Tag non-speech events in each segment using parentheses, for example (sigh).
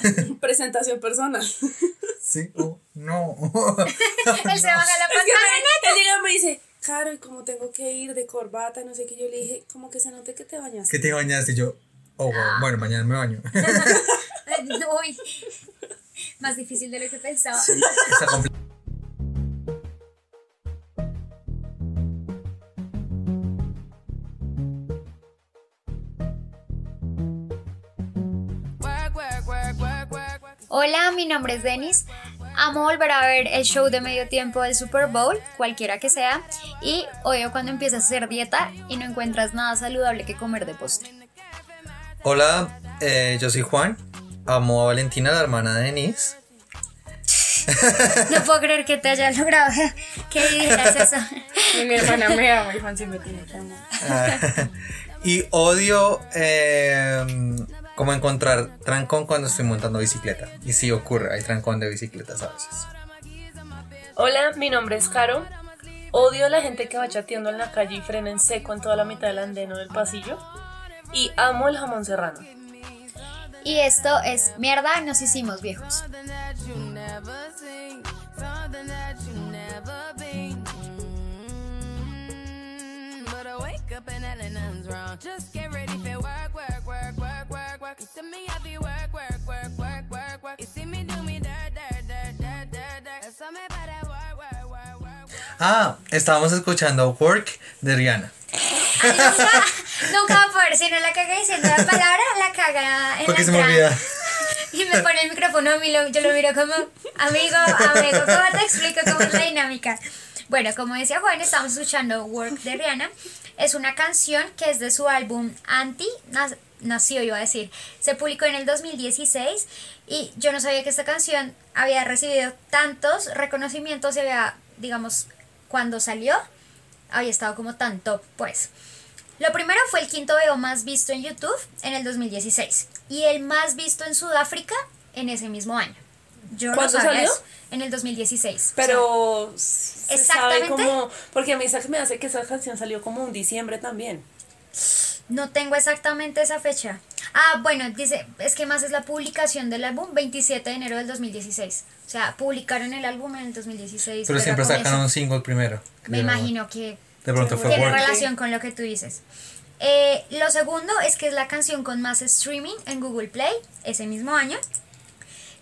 (laughs) Presentación personal. Sí, oh, no. (laughs) Él se baja la que me, él llega y me dice, Caro, ¿y cómo tengo que ir de corbata? No sé qué. Yo le dije, como que se note que te bañaste. ¿Qué te bañaste? Y yo, oh, bueno, bueno, mañana me baño. (laughs) Uy, más difícil de lo que pensaba. Está compl- Hola, mi nombre es Denis. Amo volver a ver el show de medio tiempo del Super Bowl, cualquiera que sea, y odio cuando empiezas a hacer dieta y no encuentras nada saludable que comer de postre. Hola, eh, yo soy Juan. Amo a Valentina, la hermana de Denise. No puedo creer que te haya logrado (laughs) que dijeras eso. (laughs) Y mi hermana me ama y Juan siempre tiene que amar. Ah, (laughs) y odio eh, como encontrar trancón cuando estoy montando bicicleta. Y sí ocurre, hay trancón de bicicletas a veces. Hola, mi nombre es Caro. Odio a la gente que va chateando en la calle y frena en seco en toda la mitad del andén o del pasillo. Y amo el jamón serrano. Y esto es Mierda, nos hicimos viejos. But work. You see me I be work, work, work, work, work, work. You see me do me dirt, dirt, dirt, dirt, dirt, dirt. All me that work, work, work, work, work. Ah, estábamos escuchando Work de Rihanna. Nunca, nunca va a poder, si no la caga diciendo la palabra, la caga en Porque la se me olvida. Y me pone el micrófono a mí, lo- yo lo miro como, amigo, amigo, ¿cómo te explico cómo es la dinámica? Bueno, como decía Juan, estamos escuchando Work de Rihanna. Es una canción que es de su álbum Anti, nació iba a decir, se publicó en el 2016 y yo no sabía que esta canción había recibido tantos reconocimientos y había, digamos, cuando salió, había estado como tan top, pues. Lo primero fue el quinto video más visto en YouTube en el 2016 y el más visto en Sudáfrica en ese mismo año. Yo no ¿Cuándo sabía salió? eso, En el 2016. Pero se sabe Exactamente. como... Porque a mí me hace que esa canción salió como en diciembre también. No tengo exactamente esa fecha. Ah, bueno, dice, es que más es la publicación del álbum 27 de enero del 2016. O sea, publicaron el álbum en el 2016. Pero siempre con sacan un single primero. Me imagino que De pronto fue tiene relación con lo que tú dices. Eh, lo segundo es que es la canción con más streaming en Google Play ese mismo año.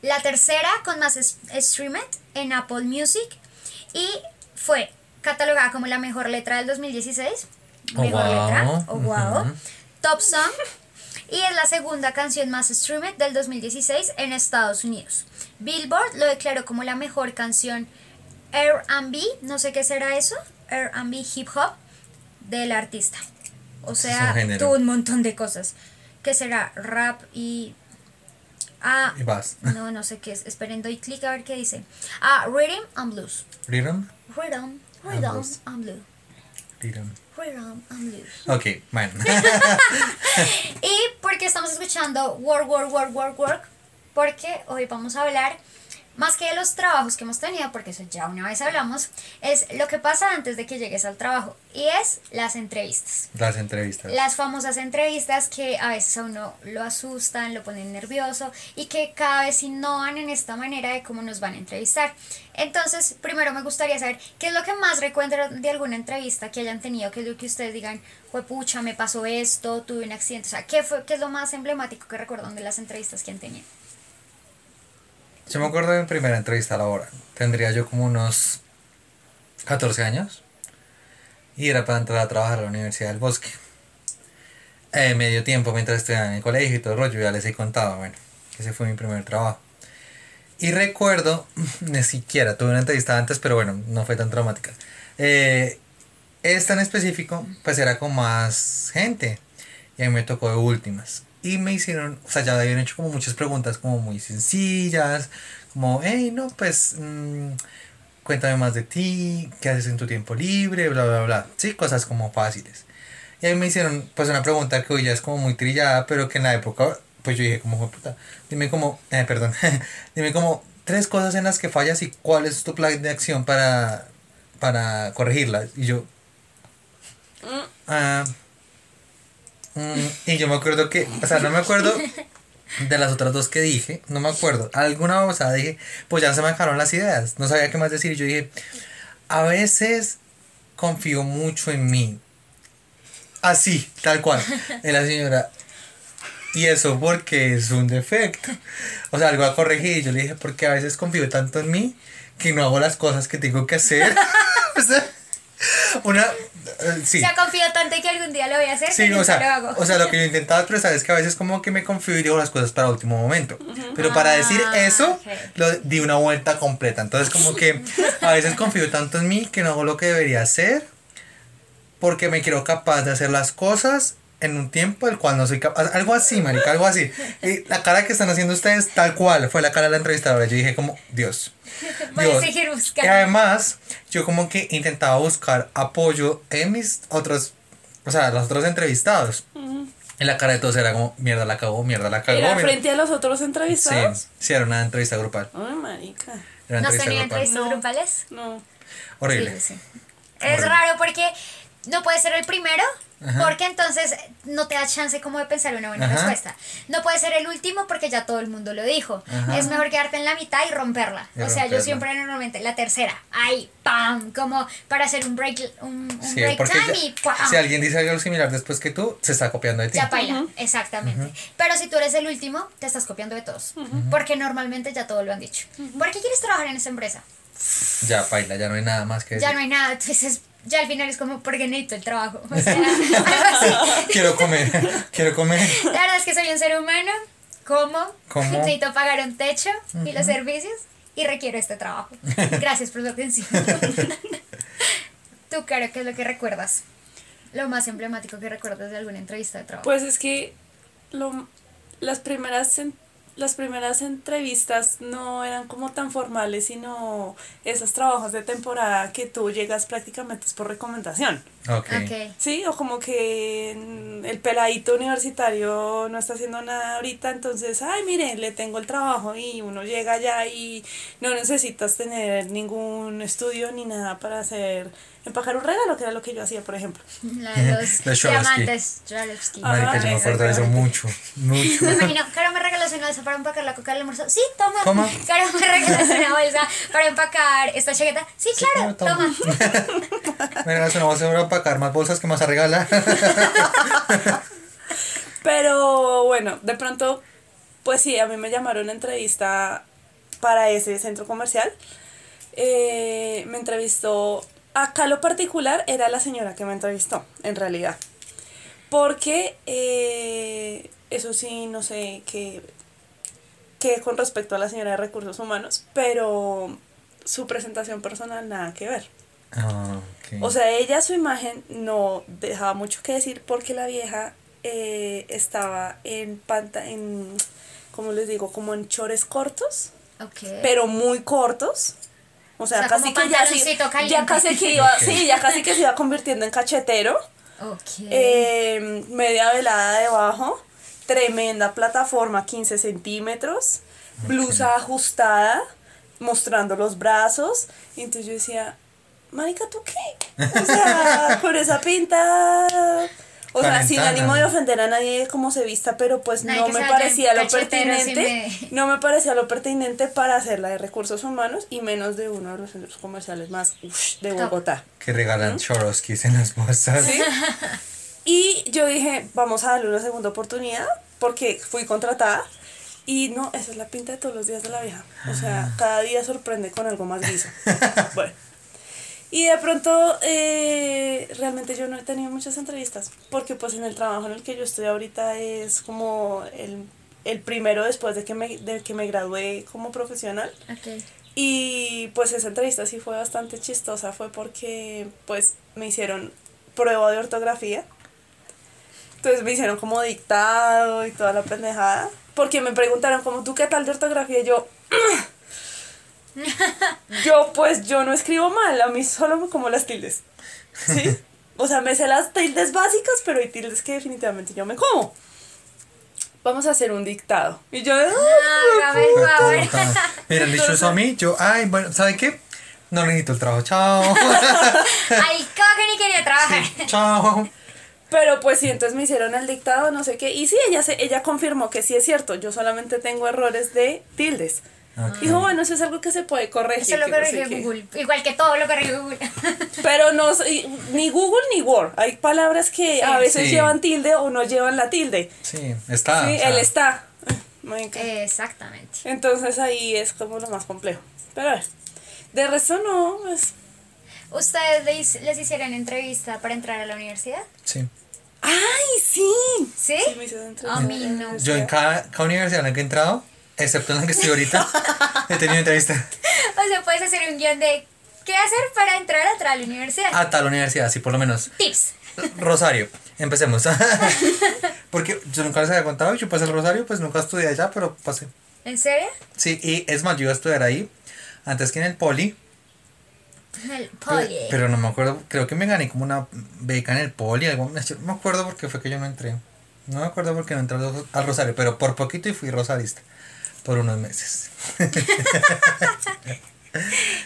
La tercera con más streamed en Apple Music. Y fue catalogada como la mejor letra del 2016. Oh, mejor wow. letra. Oh, wow. Top Song. Y es la segunda canción más streamed del 2016 en Estados Unidos. Billboard lo declaró como la mejor canción R&B, no sé qué será eso, R&B hip hop del artista. O sea, un tuvo un montón de cosas. ¿Qué será? Rap y... Ah, Y vas. (laughs) no, no sé qué es. Esperen, doy clic a ver qué dice. Ah, Rhythm and Blues. Rhythm. Rhythm, Rhythm blues. and Blues. Blues. Ok, bueno. (laughs) Y porque estamos escuchando Work, Work, Work, Work, Work, porque hoy vamos a hablar más que de los trabajos que hemos tenido, porque eso ya una vez hablamos, es lo que pasa antes de que llegues al trabajo y es las entrevistas. Las entrevistas. Las famosas entrevistas que a veces a uno lo asustan, lo ponen nervioso y que cada vez innovan en esta manera de cómo nos van a entrevistar. Entonces, primero me gustaría saber qué es lo que más recuerdan de alguna entrevista que hayan tenido, qué es lo que ustedes digan, fue pucha, me pasó esto, tuve un accidente, o sea, ¿qué, fue, qué es lo más emblemático que recuerdan de las entrevistas que han tenido? Yo me acuerdo de mi primera entrevista laboral. Tendría yo como unos 14 años. Y era para entrar a trabajar a la Universidad del Bosque. Eh, medio tiempo mientras estudiaba en el colegio y todo el rollo, ya les he contado, bueno, ese fue mi primer trabajo. Y recuerdo, (clears throat) ni siquiera tuve una entrevista antes, pero bueno, no fue tan traumática. Eh, esta en específico, pues era con más gente. Y a mí me tocó de últimas. Y me hicieron, o sea, ya habían hecho como muchas preguntas como muy sencillas. Como, hey, no, pues, mm, cuéntame más de ti, qué haces en tu tiempo libre, bla, bla, bla. Sí, cosas como fáciles. Y a mí me hicieron, pues, una pregunta que hoy ya es como muy trillada, pero que en la época, pues yo dije, como, "Jue puta, dime como, eh, perdón, (laughs) dime como tres cosas en las que fallas y cuál es tu plan de acción para, para corregirlas. Y yo, ah, mm, y yo me acuerdo que, o sea, no me acuerdo de las otras dos que dije, no me acuerdo, alguna cosa dije, pues ya se me acabaron las ideas, no sabía qué más decir. Y yo dije, a veces confío mucho en mí. Así, tal cual. Y la señora, y eso porque es un defecto. O sea, algo a corregir. Yo le dije, porque a veces confío tanto en mí que no hago las cosas que tengo que hacer. (laughs) o sea, (laughs) una. eh, sí. O sea, confío tanto que algún día lo voy a hacer Sí, no, o lo sea, hago. o sea, lo (laughs) que yo intentaba expresar es que a veces como que me confío y digo las cosas para último momento. Pero para decir Ah, eso, lo di una vuelta completa. Entonces como que a veces confío tanto en mí que no hago lo que debería hacer porque me quiero capaz de hacer las cosas en un tiempo el cual no soy capaz. Algo así, marica, algo así. Y la cara que están haciendo ustedes, tal cual, fue la cara de la entrevistadora. Yo dije como, Dios. (laughs) Voy a Dios. seguir Y además, yo como que intentaba buscar apoyo en mis otros, o sea, los otros entrevistados. Y la cara de todos era como, mierda la cagó, mierda la cagó. ¿Era mierda". frente a los otros Sí, entrevistados? sí, era una entrevista grupal. Ay, marica. Era ¿No una tenía entrevista grupal. entrevistas No. grupales? No. Horrible. Sí, sí. Es raro porque no puede ser el primero, porque entonces no te da chance como de pensar una buena Ajá. respuesta. No puede ser el último porque ya todo el mundo lo dijo. Ajá. Es mejor quedarte en la mitad y romperla. Y o sea, yo siempre normalmente la tercera, ahí, pam, como para hacer un break, un, un Sí, break time ya- y ¡pam! si alguien dice algo similar después que tú, se está copiando de ti. Ya baila, exactamente. Pero si tú eres el último, te estás copiando de todos. Porque normalmente ya todo lo han dicho. ¿Por qué quieres trabajar en esa empresa? Ya baila, ya no hay nada más que decir. Ya no hay nada. Entonces, ya al final es como, porque necesito el trabajo. O sea. (laughs) Quiero comer, quiero comer. La verdad es que soy un ser humano, como, Como. necesito pagar un techo y los servicios y requiero este trabajo. Gracias por su atención. Tú, Caro, ¿qué es lo que recuerdas? Lo más emblemático que recuerdas de alguna entrevista de trabajo. Pues es que lo, las primeras las primeras entrevistas no eran como tan formales, sino esos trabajos de temporada que tú llegas prácticamente es por recomendación. Ok. ok. Sí, o como que el peladito universitario no está haciendo nada ahorita, entonces, ay, mire, le tengo el trabajo y uno llega allá y no necesitas tener ningún estudio ni nada para hacer, empacar un regalo, que era lo que yo hacía, por ejemplo. La de los (laughs) Swarovski. diamantes Swarovski. Marica, yo me acuerdo de eso mucho, mucho. (laughs) Me imagino, Caro me regaló una bolsa para empacar la coca del almuerzo. Sí, toma. Toma. Caro me regaló una bolsa para empacar esta chaqueta. Sí, claro, claro, toma. toma. Mira, eso no va a empacar más bolsas que más a regalar. (laughs) Pero bueno, de pronto, pues sí, a mí me llamaron a entrevista para ese centro comercial. Eh, me entrevistó, acá lo particular era la señora que me entrevistó, en realidad. Porque, eh, eso sí, no sé qué, qué con respecto a la señora de recursos humanos, pero su presentación personal nada que ver. Ah. O sea, ella su imagen no dejaba mucho que decir porque la vieja eh, estaba en panta en como les digo, como en chores cortos, pero muy cortos. O sea, O sea, casi que ya, sí- ya casi que iba, Ok. sí, ya casi que se iba convirtiendo en cachetero. Eh, media velada debajo, tremenda plataforma, 15 centímetros, blusa ajustada, mostrando los brazos. Y entonces yo decía, Marica, ¿tú qué? O sea, (laughs) con esa pinta. O sea, sin ánimo de ofender a nadie como se vista, pero pues Nadie no me parecía lo pertinente. me- No me parecía lo pertinente para hacer la de recursos humanos y menos de uno de los centros comerciales más de. Bogotá. que regalan Swarovskis en las bolsas. ¿Sí? Y yo dije, vamos a darle una segunda oportunidad porque fui contratada. Y no, esa es la pinta de todos los días de la vieja. O sea, cada día sorprende con algo más liso. (laughs) Bueno. Y de pronto, eh, realmente yo no he tenido muchas entrevistas, porque pues en el trabajo en el que yo estoy ahorita es como el, el primero después de que, me, de que me gradué como profesional. Ok. Y pues esa entrevista sí fue bastante chistosa, fue porque pues me hicieron prueba de ortografía. Entonces me hicieron como dictado y toda la pendejada. Porque me preguntaron como, ¿tú qué tal de ortografía? Y yo, (clears throat) (laughs) yo pues yo no escribo mal, a mí solo me como las tildes. ¿Sí? O sea, me sé las tildes básicas, pero hay tildes que definitivamente yo me como. Vamos a hacer un dictado. Y yo, Ah, Hágame (laughs) el favor. Me hubieran dicho eso a mí, yo, ay, bueno, ¿sabe qué? No necesito el trabajo, chao. (laughs) Al coque ni quería trabajar. chao. Pero pues sí, entonces me hicieron el dictado, no sé qué. Y sí, ella, se, ella confirmó que sí es cierto. Yo solamente tengo errores de tildes. Ok. Dijo, bueno, eso es algo que se puede corregir. Eso lo no sé qué. Google. Igual que todo lo corrigió Google. (laughs) Pero no, ni Google ni Word. Hay palabras que a veces Sí. llevan tilde o no llevan la tilde. Sí, está. sí, o sea, él está. Exactamente. Entonces ahí es como lo más complejo. Pero a ver, de resto no, pues... ¿Ustedes les, les hicieron entrevista para entrar a la universidad? Sí. ¡Ay, sí! ¿Sí? Me. A mí no. Yo en cada, cada universidad en la que he entrado, excepto en la que estoy ahorita, (laughs) he tenido entrevista O sea, puedes hacer un guion de qué hacer para entrar a otra universidad. a tal universidad, sí, por lo menos. Tips. Rosario, empecemos. (laughs) (laughs) Porque yo nunca les había contado, yo pasé el Rosario, pues nunca estudié allá, pero pasé. ¿En serio? Sí, y es más, yo iba a estudiar ahí, antes que en el Poli, El pero, poli. pero no me acuerdo, creo que me gané como una beca en el Poli, algo, no me acuerdo por qué fue que yo no entré. No me acuerdo por qué no entré al al Rosario, pero por poquito y fui rosarista, por unos meses. (laughs)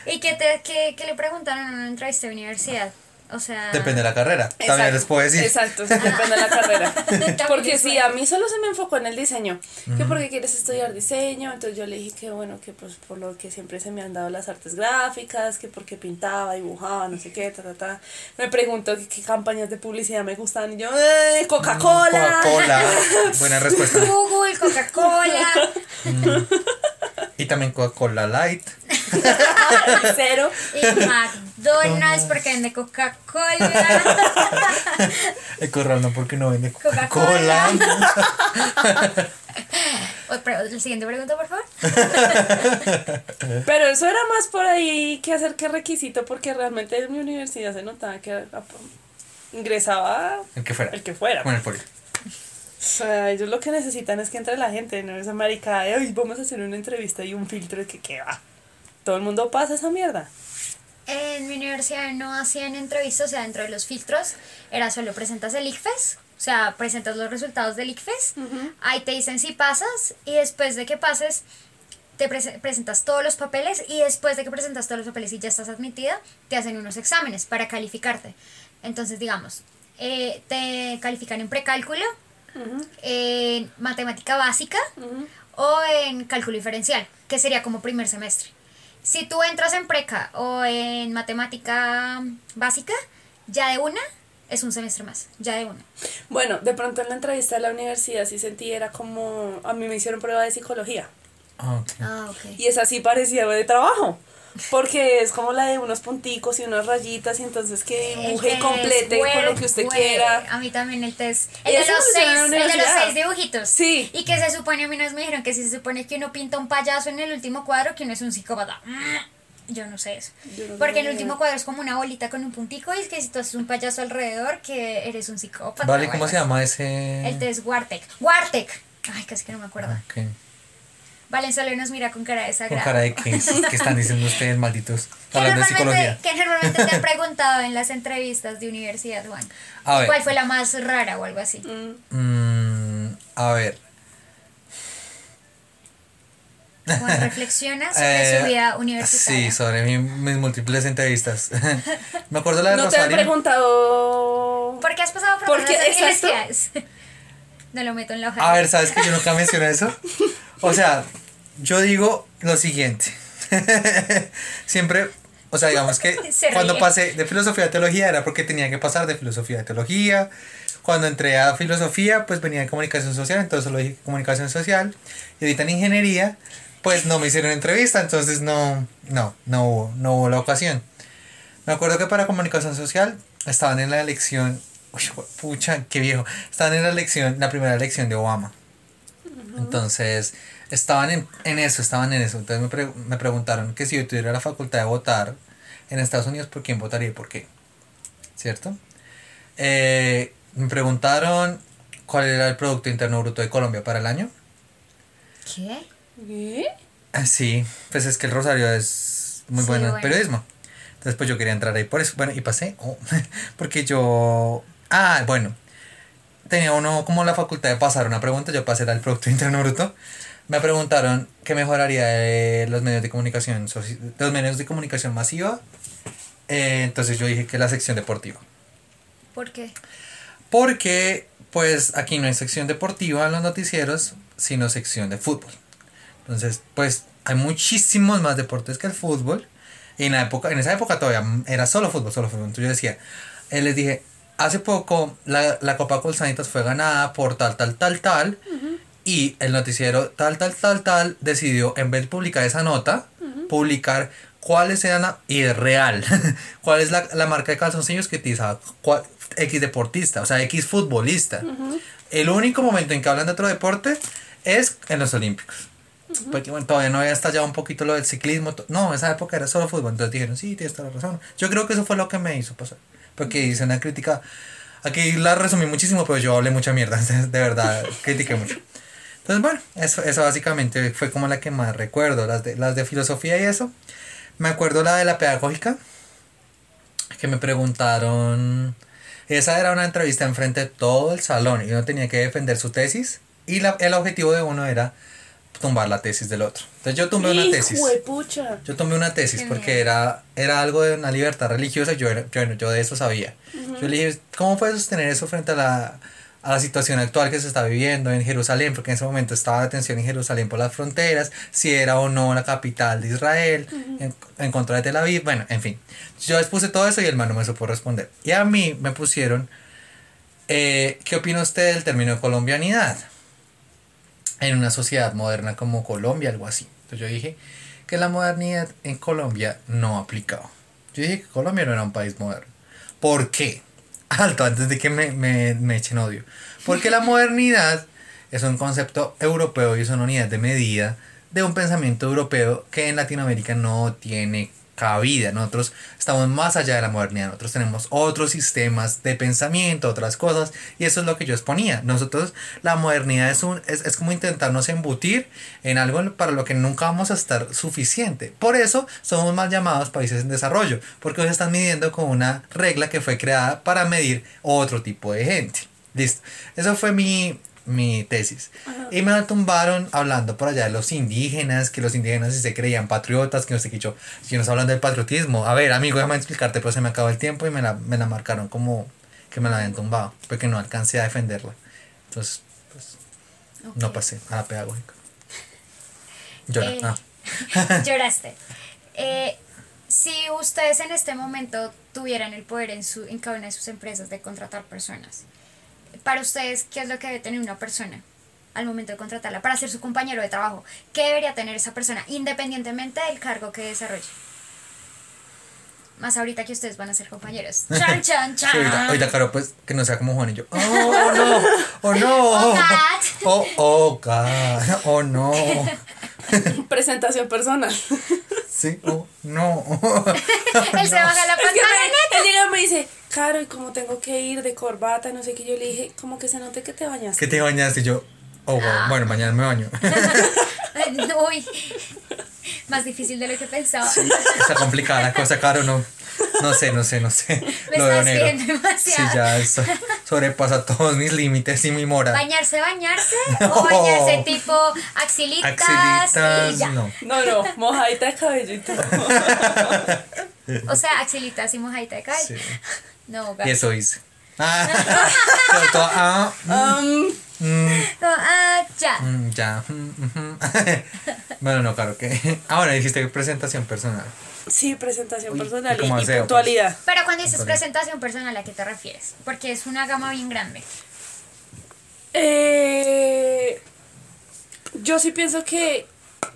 ¿Y qué, te, qué, qué le preguntaron en una entrevista de universidad? O sea... Depende de la carrera, también les puedo decir. Exacto, sí, depende de la carrera. (laughs) Porque sí, a mí solo se me enfocó en el diseño. Que porque quieres estudiar diseño, entonces yo le dije que bueno, que pues por lo que siempre se me han dado las artes gráficas, que porque pintaba, dibujaba, no sé qué, ta, ta, ta. Me preguntó que qué campañas de publicidad me gustan y yo, ¡eh, Coca-Cola! Coca-Cola, (laughs) buena respuesta. Google, Coca-Cola. Y también Coca-Cola Light. (laughs) Cero. y McDonald's porque vende Coca-Cola. El corral no porque no vende Coca-Cola. Otra- (laughs) La siguiente pregunta, por favor. (laughs) Pero eso era más por ahí que hacer que requisito, porque realmente en mi universidad se notaba que ingresaba El que fuera. el que fuera. Bueno, el sea, ellos lo que necesitan es que entre la gente, no esa maricada de, "Ay, vamos a hacer una entrevista y un filtro que qué va. Todo el mundo pasa esa mierda. En mi universidad no hacían entrevistas, o sea, dentro de los filtros era solo presentas el ICFES, o sea, presentas los resultados del ICFES, ahí te dicen si pasas y después de que pases te prese- presentas todos los papeles y después de que presentas todos los papeles y ya estás admitida, te hacen unos exámenes para calificarte. Entonces, digamos, eh, te califican en precálculo, en matemática básica o en cálculo diferencial, que sería como primer semestre. Si tú entras en preca o en matemática básica, ya de una es un semestre más, ya de una. Bueno, de pronto en la entrevista de la universidad sí sentí, era como, a mí me hicieron prueba de psicología. Ah, ok. Ah, ok. Y esa sí parecía de trabajo. Porque es como la de unos punticos y unas rayitas y entonces que dibuje y complete con lo que usted quiera. A mí también el test. ¿Y El de, los seis, el de los seis dibujitos. Sí. Y que se supone, a mí nos me dijeron que si se supone que uno pinta un payaso en el último cuadro, que uno es un psicópata. Mm, Yo no sé eso. No Porque el último cuadro es como una bolita con un puntico y es que si tú haces un payaso alrededor, que eres un psicópata. Vale, ¿cómo se llama ese? El test Wartec. Wartec. Ay, casi que no me acuerdo. Ok. Valenzuela nos mira con cara de Con desagrado. cara de que, (laughs) que están diciendo ustedes, malditos. ¿Qué Hablando de normalmente, psicología. que normalmente te han (laughs) preguntado en las entrevistas de universidad, Juan? A ¿Y ver. ¿Cuál fue la más rara o algo así? Mm, a ver. Juan reflexiona sobre (laughs) Eh, su vida universitaria. Sí, sobre mi- mis múltiples entrevistas. Me acuerdo la de No te han preguntado... ¿Por qué has pasado por ¿Por qué? No lo meto en la hoja. A ver, ¿sabes que yo nunca mencioné eso? O sea, yo digo lo siguiente. (laughs) Siempre, o sea, digamos que (laughs) Se cuando pasé de filosofía a teología era porque tenía que pasar de filosofía a teología. Cuando entré a filosofía, pues venía de comunicación social, entonces solo dije comunicación social. Y ahorita en ingeniería, pues no me hicieron entrevista, entonces no, no, no hubo, no hubo la ocasión. Me acuerdo que para comunicación social estaban en la elección, uy, pucha, qué viejo, estaban en la elección, la primera elección de Obama. Entonces, estaban en, en eso, estaban en eso. Entonces me, pre- me preguntaron que si yo tuviera la facultad de votar en Estados Unidos, ¿por quién votaría y por qué? ¿Cierto? Eh, me preguntaron cuál era el Producto Interno Bruto de Colombia para el año. ¿Qué? ¿Qué? Sí, pues es que el Rosario es muy Sí, bueno en bueno. periodismo. Entonces, pues yo quería entrar ahí por eso. Bueno, y pasé. oh, (laughs) porque yo. Ah, bueno. Tenía uno como la facultad de pasar una pregunta. Yo pasé al Producto Interno Bruto. Me preguntaron qué mejoraría de los medios de comunicación, los medios de comunicación masiva. Eh, entonces yo dije que la sección deportiva. ¿Por qué? Porque, pues, aquí no hay sección deportiva en los noticieros, sino sección de fútbol. Entonces, pues, hay muchísimos más deportes que el fútbol. Y en, la época, en esa época todavía era solo fútbol, solo fútbol. Entonces yo decía, él les dije, hace poco la, la Copa Colsanitas fue ganada por tal, tal, tal, tal. Y el noticiero tal, tal, tal, tal decidió, en vez de publicar esa nota, publicar cuáles eran, la- y es real, (laughs) cuál es la, la marca de calzoncillos que utilizaba cuál- X deportista, o sea, X futbolista. El único momento en que hablan de otro deporte es en los Olímpicos. Porque bueno, todavía no había estallado un poquito lo del ciclismo. No, esa época era solo fútbol. Entonces dijeron, sí, tienes toda la razón. Yo creo que eso fue lo que me hizo pasar. Porque hice una crítica. Aquí la resumí muchísimo, pero yo hablé mucha mierda. (laughs) De verdad, critiqué mucho. Entonces, bueno, eso, eso básicamente fue como la que más recuerdo. Las de, las de filosofía y eso. Me acuerdo la de la pedagógica. Que me preguntaron. Esa era una entrevista enfrente de todo el salón. Y uno tenía que defender su tesis. Y la- el objetivo de uno era tumbar la tesis del otro. Entonces yo tumbé una tesis. Hijuepucha. Yo tomé una tesis porque era, era algo de una libertad religiosa y yo, era- yo, yo de eso sabía. Yo le dije, ¿cómo puedes sostener eso frente a la, a la situación actual que se está viviendo en Jerusalén? Porque en ese momento estaba la tensión en Jerusalén por las fronteras, si era o no la capital de Israel, en, en contra de Tel Aviv, bueno, en fin. Yo les puse todo eso y el man no me supo responder. Y a mí me pusieron, eh, ¿qué opina usted del término colombianidad? en una sociedad moderna como Colombia, algo así. Entonces yo dije que la modernidad en Colombia no aplicaba. Yo dije que Colombia no era un país moderno. ¿Por qué? Alto, antes de que me, me, me echen odio. Porque la modernidad es un concepto europeo y es una unidad de medida de un pensamiento europeo que en Latinoamérica no tiene cabida. Nosotros estamos más allá de la modernidad. Nosotros tenemos otros sistemas de pensamiento, otras cosas. Y eso es lo que yo exponía. Nosotros, la modernidad es, un, es, es como intentarnos embutir en algo para lo que nunca vamos a estar suficiente. Por eso somos más llamados países en desarrollo. Porque hoy se están midiendo con una regla que fue creada para medir otro tipo de gente. Listo. Eso fue mi, mi tesis. Y me la tumbaron hablando por allá de los indígenas, que los indígenas sí se creían patriotas, que no sé qué yo. Si nos hablan del patriotismo. A ver, amigo, déjame explicarte, pero se me acabó el tiempo y me la, me la marcaron como que me la habían tumbado, porque no alcancé a defenderla. Entonces, pues, no pasé a la pedagógica. Llora. Eh, ah. (laughs) Lloraste. (laughs) Eh, si ustedes en este momento tuvieran el poder en, su, en cada una de sus empresas de contratar personas, para ustedes, ¿qué es lo que debe tener una persona al momento de contratarla para ser su compañero de trabajo? ¿Qué debería tener esa persona independientemente del cargo que desarrolle? Más ahorita que ustedes van a ser compañeros. (laughs) ¡Chan, chan, Sí, ahorita, chan! ahorita, claro, pues que no sea como Juan y yo. (laughs) Oh, no, oh, no. Oh, God. Oh, oh, God. Oh, no. (laughs) Presentación personal. Sí, oh, no. (laughs) Él se baja la (laughs) Es que pantaloneta. él llega y me dice, Caro, ¿y cómo tengo que ir de corbata? No sé qué. Yo le dije, como que se note que te bañaste. ¿Qué te bañaste? Y yo, oh, wow. bueno, mañana me baño. (laughs) Uy, más difícil de lo que pensaba. Está complicada la cosa, Caro, no. No sé, no sé, no sé. (laughs) Me Lo veo estás negro. demasiado. Sí, ya eso sobrepasa todos mis límites y mi moral. ¿Bañarse, bañarse? (laughs) No. ¿O bañarse tipo axilitas? Axilitas, y ya? no. No, no, mojadita de todo. (laughs) O sea, axilitas y mojadita de cabello. Sí. No, Y eso hice. Ah, toda, ah, mm, ah, ya. mm, ya. mm, (laughs) bueno, no, claro que. (laughs) Ahora dijiste presentación personal. sí, presentación Uy, personal ¿y aseo, pues? puntualidad. Pero cuando dices presentación personal, ¿a qué te refieres? Porque es una gama bien grande. Eh, yo sí pienso que,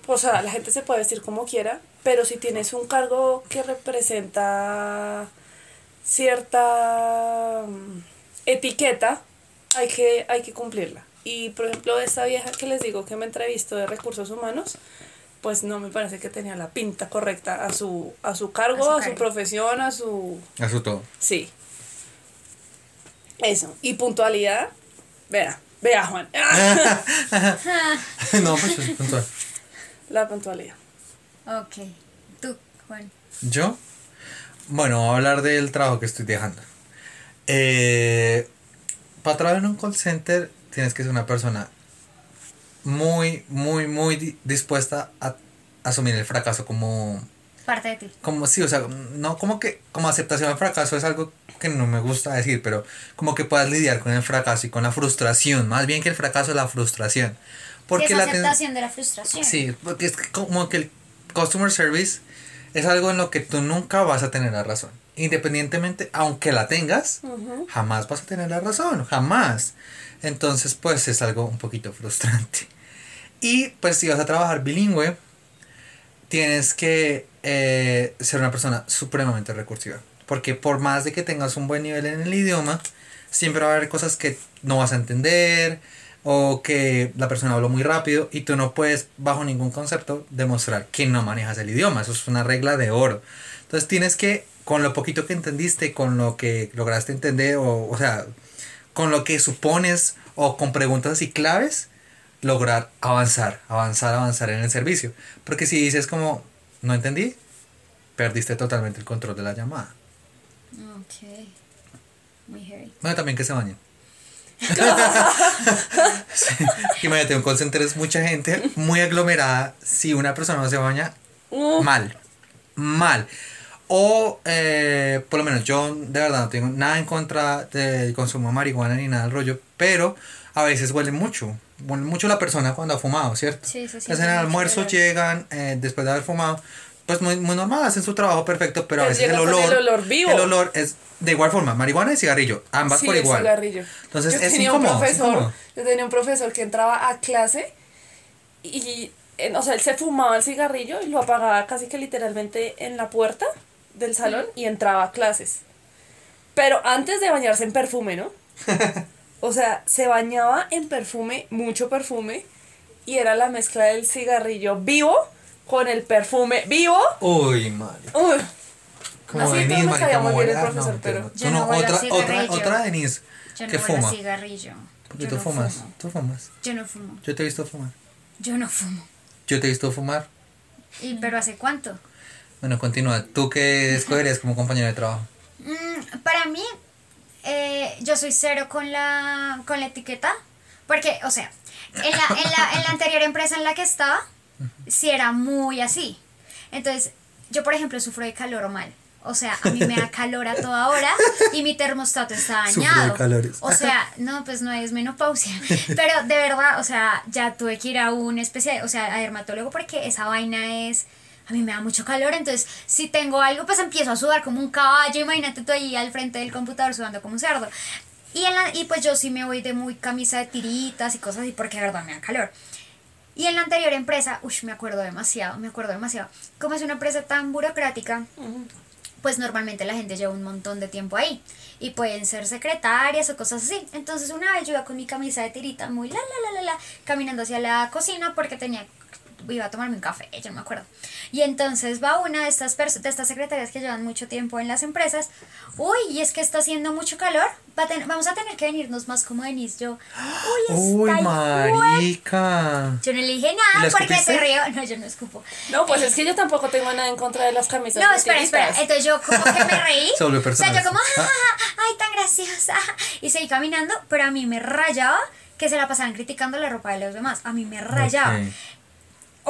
o sea, la gente se puede vestir como quiera, pero si tienes un cargo que representa cierta mm, etiqueta, hay que, hay que cumplirla. Y por ejemplo, esta vieja que les digo que me entrevistó de recursos humanos, pues no me parece que tenía la pinta correcta a su, a su cargo, A a su profesión, a su... A su todo. Sí. Eso. Y puntualidad, vea, vea Juan. (laughs) no, pues es puntual. La puntualidad. Ok. Tú, Juan. ¿Yo? Bueno, voy a hablar del trabajo que estoy dejando. Eh, para trabajar en un call center tienes que ser una persona muy, muy, muy di- dispuesta a asumir el fracaso como, Parte de ti. como sí, o sea, no como que como aceptación al fracaso es algo que no me gusta decir, pero como que puedas lidiar con el fracaso y con la frustración, más bien que el fracaso es la frustración. Porque sí, la aceptación de la frustración. Sí, porque es como que el customer service es algo en lo que tú nunca vas a tener la razón. Independientemente, aunque la tengas, jamás vas a tener la razón, jamás. Entonces, pues es algo un poquito frustrante. Y pues si vas a trabajar bilingüe, tienes que eh, ser una persona supremamente recursiva. Porque por más de que tengas un buen nivel en el idioma, siempre va a haber cosas que no vas a entender o que la persona habló muy rápido y tú no puedes bajo ningún concepto demostrar que no manejas el idioma. Eso es una regla de oro. Entonces tienes que, con lo poquito que entendiste, con lo que lograste entender, o, o sea, con lo que supones o con preguntas así claves, lograr avanzar, avanzar, avanzar en el servicio. Porque si dices como, no entendí, perdiste totalmente el control de la llamada. Ok. Muy heavy. Bueno, también que se bañen. (laughs) Imagínate, un call center es mucha gente muy aglomerada. Si una persona no se baña, Uh, mal. Mal. O, eh, por lo menos yo de verdad no tengo nada en contra del consumo de marihuana ni nada del rollo, pero a veces huele mucho. Huele mucho la persona cuando ha fumado, ¿cierto? Sí, sí, sí, Hacen sí, el almuerzo, llegan eh, después de haber fumado, pues muy, muy normal, hacen su trabajo perfecto, pero a veces el olor, el olor vivo. el olor es de igual forma, marihuana y cigarrillo, ambas sí, por igual. cigarrillo. Entonces yo es tenía incómodo, un es profesor, incómodo. yo tenía un profesor que entraba a clase y, o sea, él se fumaba el cigarrillo y lo apagaba casi que literalmente en la puerta del salón y entraba a clases. Pero antes de bañarse en perfume, ¿no? (laughs) O sea, se bañaba en perfume, mucho perfume, y era la mezcla del cigarrillo vivo con el perfume vivo. Uy, madre. Uy, Como Así Denise, me marica, caía muy bien el. No, profesor, mentira, pero- no. Yo no no, huelo otra, otra, cigarrillo. otra Denise Yo no que a fuma. cigarrillo. Porque Yo tú no fumas, fumo. tú fumas. Yo no fumo. Yo te he visto fumar. Yo no fumo. Yo te he visto fumar. ¿Y pero hace cuánto? Bueno, continúa. ¿Tú qué escogerías como compañero de trabajo? Mm, para mí, eh, yo soy cero con la, con la etiqueta. Porque, o sea, en la, en, la, en la anterior empresa en la que estaba, sí era muy así. Entonces, yo, por ejemplo, sufro de calor o mal. O sea, a mí me da calor a toda hora y mi termostato está de dañado. calores. O sea, no, pues no es menopausia. Pero de verdad, o sea, ya tuve que ir a un especial, o sea, a dermatólogo porque esa vaina es. A mí me da mucho calor, entonces si tengo algo, pues empiezo a sudar como un caballo. Imagínate tú ahí al frente del computador sudando como un cerdo. Y, en la- y pues yo sí me voy de muy camisa de tiritas y cosas así porque de verdad me da calor. Y en la anterior empresa, uff, me acuerdo demasiado, me acuerdo demasiado. Como es una empresa tan burocrática, pues normalmente la gente lleva un montón de tiempo ahí. Y pueden ser secretarias o cosas así. Entonces una vez yo iba con mi camisa de tirita muy la la la la la, caminando hacia la cocina porque tenía iba a tomarme un café, yo no me acuerdo. Y entonces va una de estas perso- de estas secretarias que llevan mucho tiempo en las empresas. Uy, y es que está haciendo mucho calor. Va a vamos a tener que venirnos más como Denise. Yo, uy, (gasps) Uy, está igual". marica. Yo no le dije ¿Y nada porque escupiste? se rió. No, yo no escupo. No, pues es que yo tampoco tengo nada en contra de las camisas. No, espera, espera. Entonces yo como que me reí. Se (laughs) volvió o sea, yo como, Ah. "Ah, ay, tan graciosa. (laughs) Y seguí caminando, pero a mí me rayaba que se la pasaran criticando la ropa de los demás. A mí me rayaba. Ok.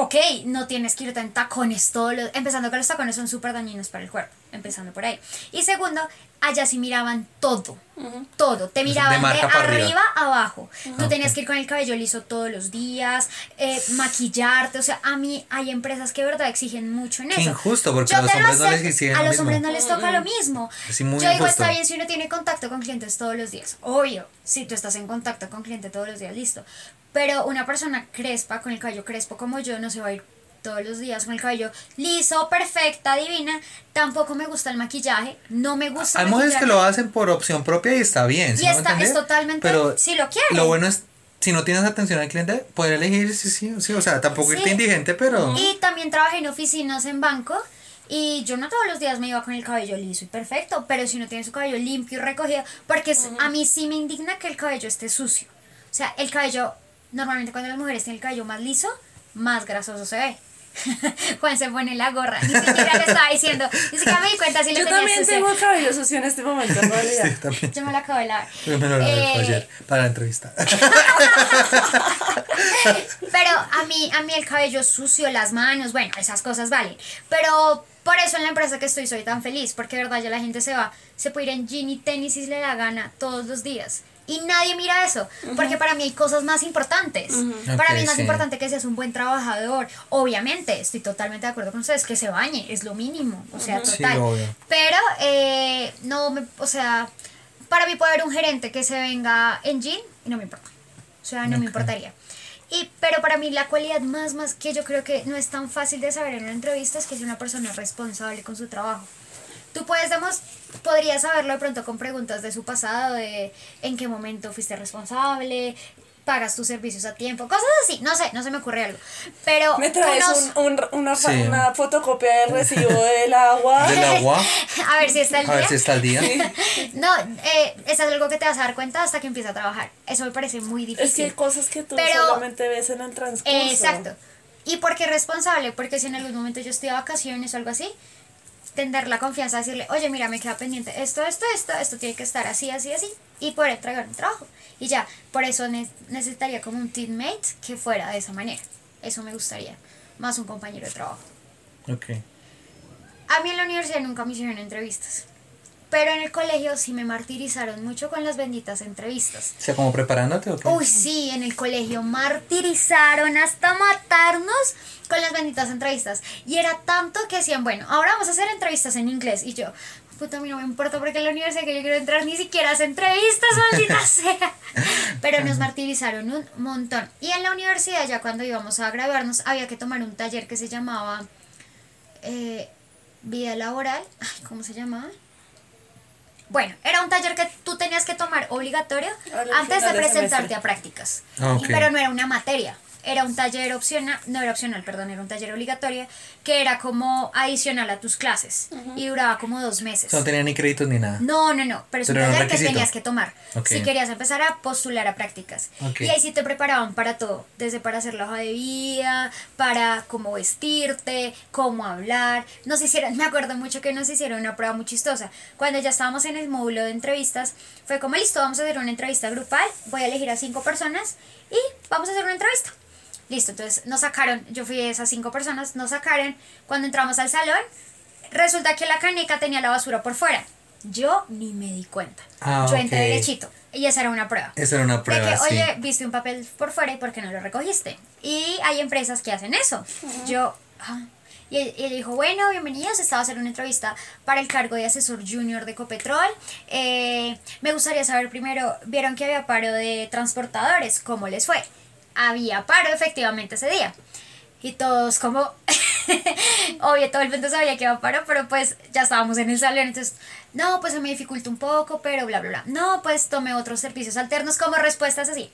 Ok, no tienes que irte en tacones todos los... Empezando que los tacones son súper dañinos para el cuerpo. Empezando por ahí. Y segundo, allá sí miraban todo. Todo. Te de miraban de, para arriba. a abajo. Tú Ok. tenías que ir con el cabello liso todos los días, eh, maquillarte. O sea, a mí hay empresas que de verdad exigen mucho en Qué eso. injusto, porque Yo a los hombres no les A lo los mismo. hombres no les toca lo mismo. Sí, muy Yo digo, injusto. está bien si uno tiene contacto con clientes todos los días. Obvio, si tú estás en contacto con cliente todos los días, listo. Pero una persona crespa, con el cabello crespo como yo, no se va a ir todos los días con el cabello liso, perfecta, divina. Tampoco me gusta el maquillaje. No me gusta Hay mujeres que lo hacen por opción propia y está bien. Y ¿sí me está- es totalmente- Pero si lo quieren. Lo bueno es, si no tienes atención al cliente, poder elegir, sí, sí, sí. O sea, tampoco Sí. irte indigente, pero. Y también trabajé en oficinas en banco. Y yo no todos los días me iba con el cabello liso y perfecto, pero si uno tiene su cabello limpio y recogido, porque es- a mí sí me indigna que el cabello esté sucio. O sea, el cabello, normalmente cuando las mujeres tienen el cabello más liso, más grasoso se ve. (laughs) Juan se pone la gorra, ni siquiera le estaba diciendo, ni siquiera me di cuenta si lo Yo tenía también sucio. tengo el cabello sucio en este momento, en realidad. Sí, también. Yo me lo acabo de lavar. Yo me lo lavé Eh, ayer para la entrevista. (laughs) Pero a mí, a mí el cabello sucio, las manos, bueno, esas cosas valen. Pero Por eso en la empresa que estoy soy tan feliz, porque de verdad ya la gente se va, se puede ir en jean y tenis si le da gana todos los días. Y nadie mira eso, porque para mí hay cosas más importantes. Para mí es más sí. importante que seas un buen trabajador. Obviamente, estoy totalmente de acuerdo con ustedes, que se bañe, es lo mínimo, o sea, Sí, total. obvio. Pero, eh, no me, o sea, para mí puede haber un gerente que se venga en jean y no me importa. O sea, no me importaría. Y, pero para mí la cualidad más, más que yo creo que no es tan fácil de saber en una entrevista es que es una persona responsable con su trabajo. Tú puedes, demos, podrías saberlo de pronto con preguntas de su pasado, de en qué momento fuiste responsable, pagas tus servicios a tiempo, cosas así, no sé, no se me ocurre algo. Pero Me traes unos- un, un- una, Sí. una fotocopia del recibo (laughs) del agua. Del agua. (laughs) a ver si está el A ver día. si está al día. (laughs) No, eh, eso es algo que te vas a dar cuenta hasta que empiezas a trabajar. Eso me parece muy Es difícil. que hay cosas que tú Pero- solamente ves en el transcurso. Eh, exacto. ¿Y por qué responsable? Porque si en algún momento yo estoy de vacaciones o algo así, tener la confianza de decirle, oye, mira, me queda pendiente esto, esto, esto, esto tiene que estar así, así, así, y poder entregar un trabajo. Y ya, por eso ne- necesitaría como un teammate que fuera de esa manera. Eso me gustaría. Más un compañero de trabajo. Ok. A mí en la universidad nunca me hicieron entrevistas. Pero en el colegio sí me martirizaron mucho con las benditas entrevistas. O sea, como preparándote o qué? Uy, sí, en el colegio martirizaron hasta matarnos con las benditas entrevistas. Y era tanto que decían, bueno, ahora vamos a hacer entrevistas en inglés. Y yo, puta, a mí no me importa porque en la universidad que yo quiero entrar ni siquiera hace entrevistas, (laughs) maldita sea. Pero nos martirizaron un montón. Y en la universidad, ya cuando íbamos a graduarnos, había que tomar un taller que se llamaba eh, Vida Laboral. Ay, ¿cómo se llamaba? Bueno, era un taller que tú tenías que tomar obligatorio antes de presentarte semestre. a prácticas. Ah. Y- Pero no era una materia, era un taller opcional, no era opcional, perdón, era un taller obligatorio que era como adicional a tus clases y duraba como dos meses. O sea, no tenía ni créditos ni nada. No, no, no, pero es Pero un taller que tenías que tomar si querías empezar a postular a prácticas. Y ahí sí te preparaban para todo, desde para hacer la hoja de vida, para cómo vestirte, cómo hablar. Nos hicieron, (laughs) me acuerdo mucho que nos hicieron una prueba muy chistosa. Cuando ya estábamos en el módulo de entrevistas, fue como listo, vamos a hacer una entrevista grupal, voy a elegir a cinco personas y vamos a hacer una entrevista. Listo, entonces nos sacaron, yo fui de esas cinco personas, nos sacaron, cuando entramos al salón, resulta que la caneca tenía la basura por fuera. Yo ni me di cuenta. Ah, yo entré derechito. Y esa era una prueba. Esa era una De prueba, que, sí. oye, viste un papel por fuera y por qué no lo recogiste. Y hay empresas que hacen eso. Yo, ah. Y ella dijo, bueno, bienvenidos, estaba a hacer una entrevista para el cargo de asesor junior de Copetrol. Eh, me gustaría saber primero, vieron que había paro de transportadores, ¿cómo les fue? Había paro efectivamente ese día. Y todos como, (laughs) obvio, todo el mundo sabía que iba a paro, pero pues ya estábamos en el salón, entonces, no, pues se me dificulta un poco, pero bla, bla, bla. No, pues tomé otros servicios alternos como respuestas así.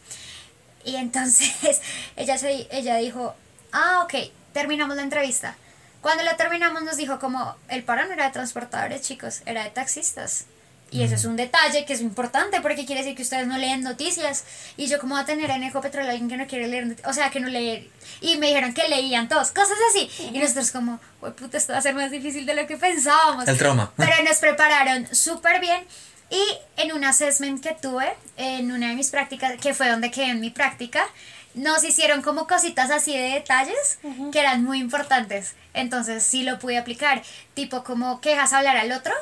Y entonces (laughs) ella, se, ella dijo, ah, ok, terminamos la entrevista. Cuando la terminamos nos dijo como, el paro no era de transportadores, chicos, era de taxistas. Y eso es un detalle que es importante porque quiere decir que ustedes no leen noticias. Y yo como voy a tener en Ecopetrol alguien que no quiere leer o sea, que no lee. Y me dijeron que leían todos, cosas así. Y nosotros como, "Uy, puta, esto va a ser más difícil de lo que pensábamos. El trauma. Pero nos prepararon súper bien. Y en un assessment que tuve, en una de mis prácticas, que fue donde quedé en mi práctica, nos hicieron como cositas así de detalles que eran muy importantes. Entonces sí lo pude aplicar, tipo como que dejas hablar al otro.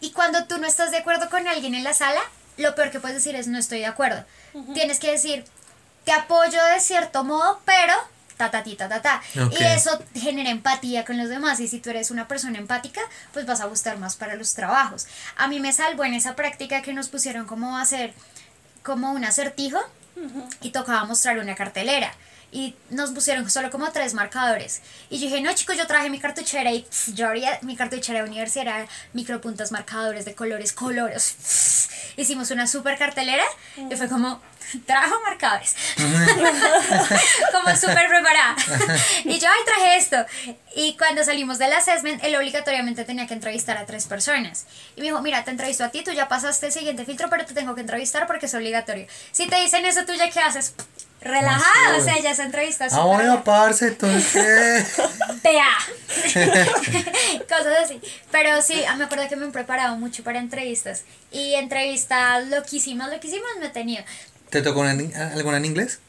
Y cuando tú no estás de acuerdo con alguien en la sala, lo peor que puedes decir es no estoy de acuerdo. Tienes que decir, te apoyo de cierto modo, pero ta ta ti, ta ta ta. Ok. Y eso genera empatía con los demás y si tú eres una persona empática, pues vas a gustar más para los trabajos. A mí me salvó en esa práctica que nos pusieron como hacer como un acertijo y tocaba mostrar una cartelera. Y nos pusieron solo como tres marcadores. Y yo dije, no chicos, yo traje mi cartuchera y yo haría mi cartuchera era micropuntas, marcadores de colores, colores. Hicimos una super cartelera y fue como, (laughs) trajo marcadores. (laughs) como súper preparada. y yo, ay, traje esto. Y cuando salimos del assessment, él obligatoriamente tenía que entrevistar a tres personas. Y me dijo, mira, te entrevisto a ti, tú ya pasaste el siguiente filtro, pero te tengo que entrevistar porque es obligatorio. Si te dicen eso, ¿tú ya qué haces? Relajada, sí, o sea, ya se entrevista Ah, bueno, parce, entonces. (laughs) Cosas así. Pero sí, ah, me acuerdo que me he preparado mucho para entrevistas. Y entrevistas loquísimas, loquísimas me he tenido. ¿Te tocó una en- alguna en inglés?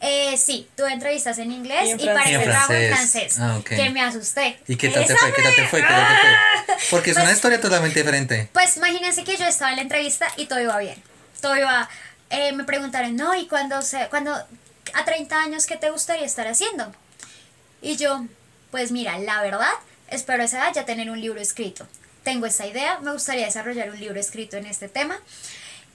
Eh, sí, tuve entrevistas en inglés Y y, en para francés. este En trabajo en francés. Ah, ok. Que me asusté. ¿Y qué tal te fue? ¿Qué tal te fue? ¿Qué tal te fue? Porque es una Pues- historia totalmente diferente. Pues imagínense que yo estaba en la entrevista y todo iba bien. Todo iba. eh, me preguntaron, no, ¿y cuando, se, cuando a 30 años qué te gustaría estar haciendo? Y yo, pues mira, la verdad, espero a esa edad ya tener un libro escrito. Tengo esa idea, me gustaría desarrollar un libro escrito en este tema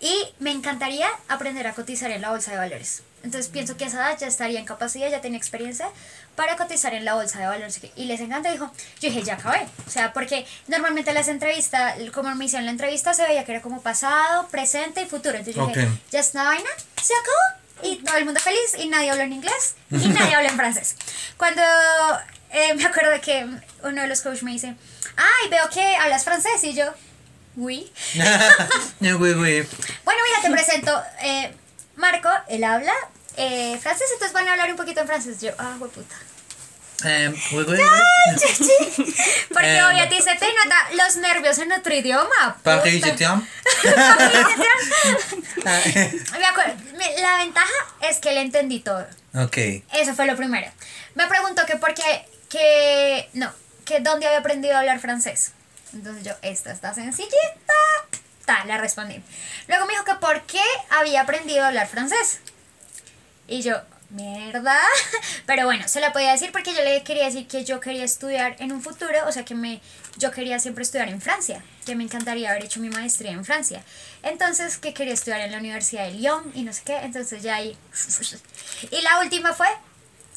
y me encantaría aprender a cotizar en la bolsa de valores. Entonces pienso que a esa edad ya estaría en capacidad, ya tenía experiencia para cotizar en la bolsa de valores. Y les encanta, dijo, yo dije, ya acabé. O sea, porque normalmente las entrevistas, como me hicieron la entrevista, se veía que era como pasado, presente y futuro. Entonces yo dije, ya está vaina, se acabó. Y todo el mundo feliz y nadie habla en inglés y (laughs) nadie habla en francés. Cuando eh, me acuerdo que uno de los coaches me dice, ay, veo que hablas francés y yo, oui. Eh, güey, güey. Bueno, mira, te presento. eh, Marco, él habla eh, francés, entonces van a hablar un poquito en francés. Yo, ah, puta. Eh, güey, güey, güey. (laughs) Porque Eh, hoy a ti se te nota los nervios en otro idioma. Paris, je t'aime. Me acuerdo, me- la ventaja es que le entendí todo. Ok. Eso fue lo primero. Me preguntó que por qué, que, no, que dónde había aprendido a hablar francés. Entonces yo, esta está sencillita. Ta, le respondí. Luego me dijo que por qué había aprendido a hablar francés. Y yo, mierda. (laughs) Pero bueno, se la podía decir porque yo le quería decir que yo quería estudiar en un futuro, o sea que me, yo quería siempre estudiar en Francia, que me encantaría haber hecho mi maestría en Francia. Entonces, que quería estudiar en la Universidad de Lyon y no sé qué. Entonces ya ahí. (laughs) Y la última fue,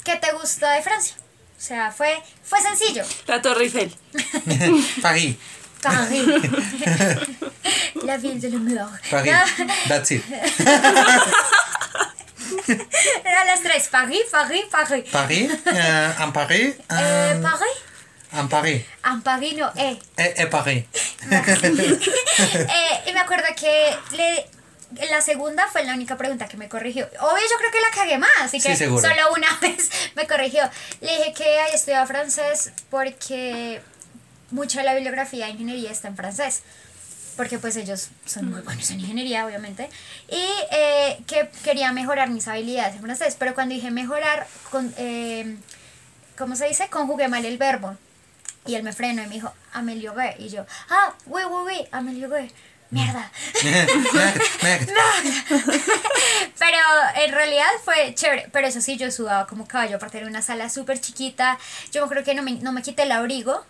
¿qué te gusta de Francia? O sea, fue, fue sencillo. La Torre Eiffel. (laughs) Paris. Paris. (laughs) La ville de l'amour. Paris. No, That's it. (laughs) eran las tres. Paris, Paris, Paris. Paris. eh, en Paris. Eh, eh, Paris. en Paris. En Paris, no, eh. Eh, eh, Paris. Eh, y me acuerdo que le, la segunda fue la única pregunta que me corrigió. Obvio, yo creo que la cagué más, así que Sí, solo una (laughs) vez me corrigió. Le dije que ahí estudiaba francés porque mucha de la bibliografía de ingeniería está en francés. Porque pues ellos son muy buenos en ingeniería, obviamente. Y eh, que quería mejorar mis habilidades en francés. Pero cuando dije mejorar, con, eh, ¿cómo se dice? Conjugué mal el verbo. Y él me frenó y me dijo, amelioré. Y yo, ah, oui, oui, oui, amelioré. Mierda. Pero en realidad fue chévere. Pero eso sí, yo sudaba como caballo. Aparte era una sala súper chiquita. Yo creo que no me, no me quité el abrigo.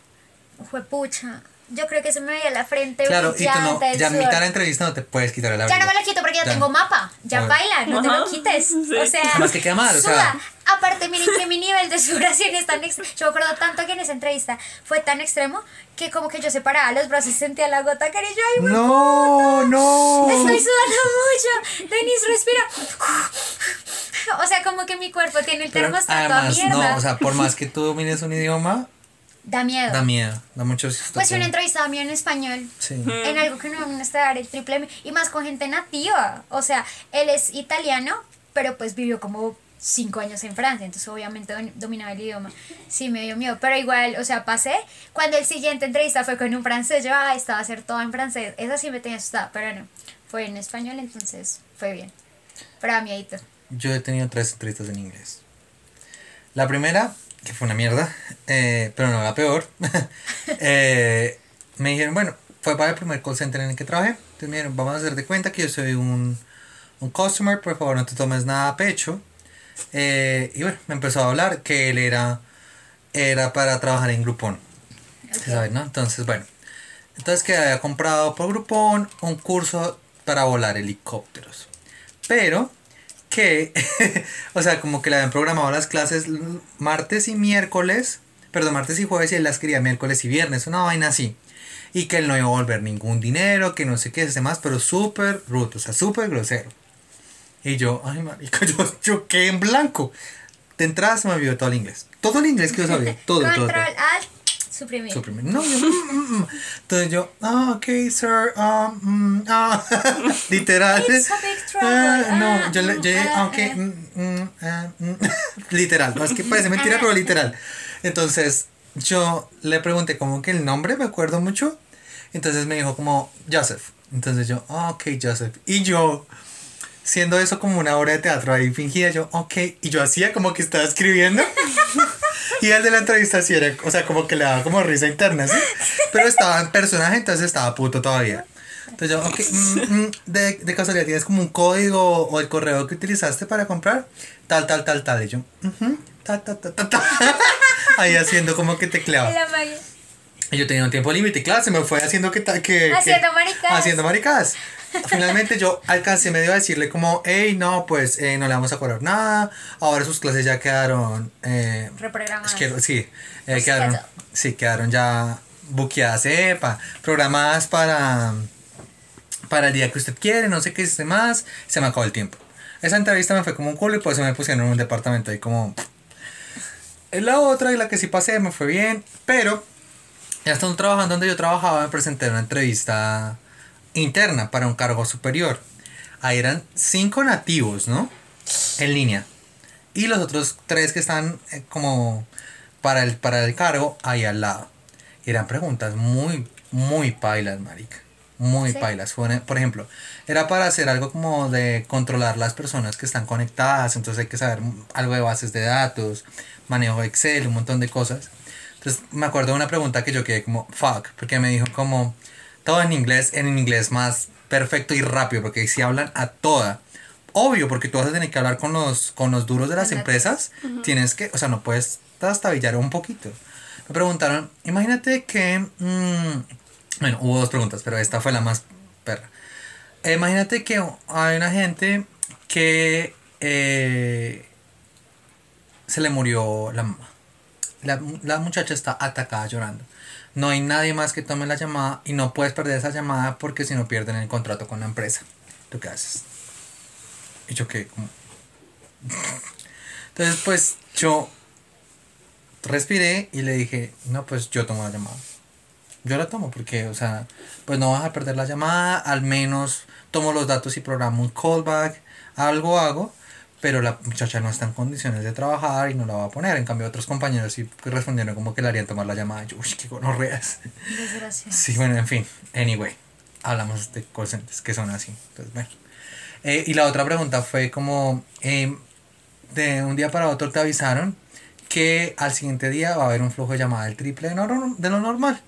Fue pucha. Yo creo que se me veía la frente Claro, y tú no, ya en sudor. mitad de la entrevista no te puedes quitar el Ya abrigo. no me lo quito porque ya Ya. tengo mapa. Ya baila, no te lo quites. (laughs) sí. O sea, Además que queda mal, o sea. Aparte, miren que mi nivel de sudoración es tan extremo. Yo me acuerdo tanto que en esa entrevista fue tan extremo que como que yo separaba los brazos y sentía la gota que era y yo, ay, No, no. Estoy sudando mucho. Denis, respira. O sea, como que mi cuerpo tiene el Pero termostato a mierda. no, o sea, por más que tú domines un idioma, da miedo. da miedo, da mucho pues una entrevista mía en español. Sí. En algo que no me gusta dar el triple M, y más con gente nativa. O sea, él es italiano, pero pues vivió como cinco años en Francia, entonces obviamente dom- dominaba el idioma. Sí, me dio miedo, pero igual, o sea, pasé. Cuando el siguiente entrevista fue con un francés, yo, ah, esta va a ser todo en francés. Esa sí me tenía asustada, pero no. Fue en español, entonces fue bien. Pero a miedito. Yo he tenido tres entrevistas en inglés. La primera, que fue una mierda, eh, pero no la peor, (laughs) eh, me dijeron, bueno, fue para el primer call center en el que trabajé. Entonces me dijeron, vamos a hacer de cuenta que yo soy un, un customer, por favor no te tomes nada a pecho. Eh, y bueno, me empezó a hablar que él era, era para trabajar en Groupon. ¿sí sabes, no? Entonces, bueno. Entonces que había comprado por Groupon un curso para volar helicópteros. Pero que, (laughs) o sea, como que le habían programado las clases martes y miércoles, perdón, martes y jueves y él las quería miércoles y viernes, una vaina así. Y que él no iba a volver ningún dinero, que no sé qué, ese más, pero súper ruto, o sea, súper grosero. Y yo, ay, marica, (laughs) yo, yo en blanco. De entrada se me olvidó todo el inglés. Todo el inglés que yo sabía, todo, todo, todo. Control, alt, suprimir. Suprimir. No, yo, mm, mm, mm. Entonces yo, ah, ok, sir, um, mm, ah, (laughs) literal. It's a big trouble. Ah, no, Ah, yo, le- yo, ah, ok, ah. (laughs) literal. No es que parece mentira, pero literal. Entonces yo le pregunté como que el nombre, me acuerdo mucho. Entonces me dijo como Joseph. Entonces yo, ah, ok, Joseph. Y yo, siendo eso como una obra de teatro ahí fingida, yo, ok, y yo hacía como que estaba escribiendo. (laughs) y el de la entrevista sí era, o sea, como que le daba como risa interna, ¿sí? Pero estaba en personaje, entonces estaba puto todavía. Entonces yo, ok, mm, mm, de, de casualidad tienes como un código o el correo que utilizaste para comprar, tal, tal, tal, tal. Y yo, ujú, ta, ta, ta, ta. (laughs) Ahí haciendo como que tecleaba. Y yo tenía un tiempo límite, claro, se me fue haciendo que... que Haciendo que- maricadas. Haciendo maricadas. Finalmente yo alcancé medio a decirle como, hey, no, pues eh, no le vamos a cobrar nada, ahora sus clases ya quedaron... Eh, Reprogramadas. que, sí, eh, Pues quedaron, eso. sí, quedaron ya buqueadas, epa, programadas para, para el día que usted quiere, no sé qué hice más, se me acabó el tiempo. Esa entrevista me fue como un culo y por eso me pusieron en un departamento ahí como... La otra y la que sí pasé me fue bien, pero ya estando trabajando donde yo trabajaba me presenté en una entrevista interna para un cargo superior. Ahí eran cinco nativos, ¿no? En línea. Y los otros tres que están eh, como para el, para el cargo ahí al lado. Y eran preguntas muy, muy pailas, marica. Muy Sí. pailas. Por ejemplo, era para hacer algo como de controlar las personas que están conectadas. Entonces hay que saber algo de bases de datos, manejo de Excel, un montón de cosas. Entonces me acuerdo de una pregunta que yo quedé como, fuck, porque me dijo como, todo en inglés, en inglés más perfecto y rápido, porque si hablan a toda. Obvio, porque tú vas a tener que hablar con los, con los duros de las empresas. Tienes que, o sea, no puedes trastabillar un poquito. Me preguntaron, imagínate que, mm, bueno, hubo dos preguntas, pero esta fue la más perra. Eh, imagínate que hay una gente que eh, se le murió la mamá. La, la muchacha está atacada llorando. No hay nadie más que tome la llamada y no puedes perder esa llamada porque si no pierden el contrato con la empresa. ¿Tú qué haces? Y yo qué, como... Entonces pues yo respiré y le dije, no, pues yo tomo la llamada. Yo la tomo porque, o sea, pues no vas a perder la llamada, al menos tomo los datos y programo un callback, algo hago, pero la muchacha no está en condiciones de trabajar y no la va a poner. En cambio, otros compañeros sí respondieron como que le harían tomar la llamada. Yo, uy, qué gonorreas. Desgracia. Sí, bueno, en fin, anyway, hablamos de call centers que son así. Entonces, bueno. Eh, y la otra pregunta fue como, eh, de un día para otro te avisaron que al siguiente día va a haber un flujo de llamada del triple de lo normal.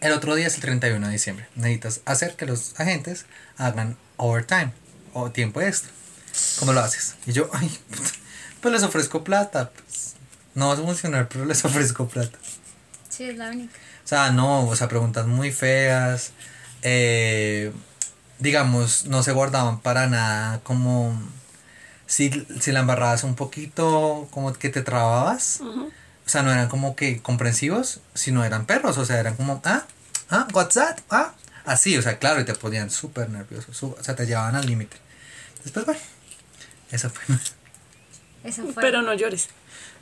El otro día es el 31 de diciembre. Necesitas hacer que los agentes hagan overtime o tiempo extra. ¿Cómo lo haces? Y yo, ay, pues les ofrezco plata. Pues, no va a funcionar, pero les (laughs) ofrezco plata. Sí, es la única. O sea, no, o sea, preguntas muy feas. eh, digamos, no se guardaban para nada como si, si la embarrabas un poquito, como que te trababas. O sea, no eran como que comprensivos, sino eran perros. O sea, eran como, ah, ah, what's that? Ah, así, o sea, claro, y te ponían súper nervioso. o sea, te llevaban al límite. Después, bueno, eso fue. Eso fue. Pero no llores.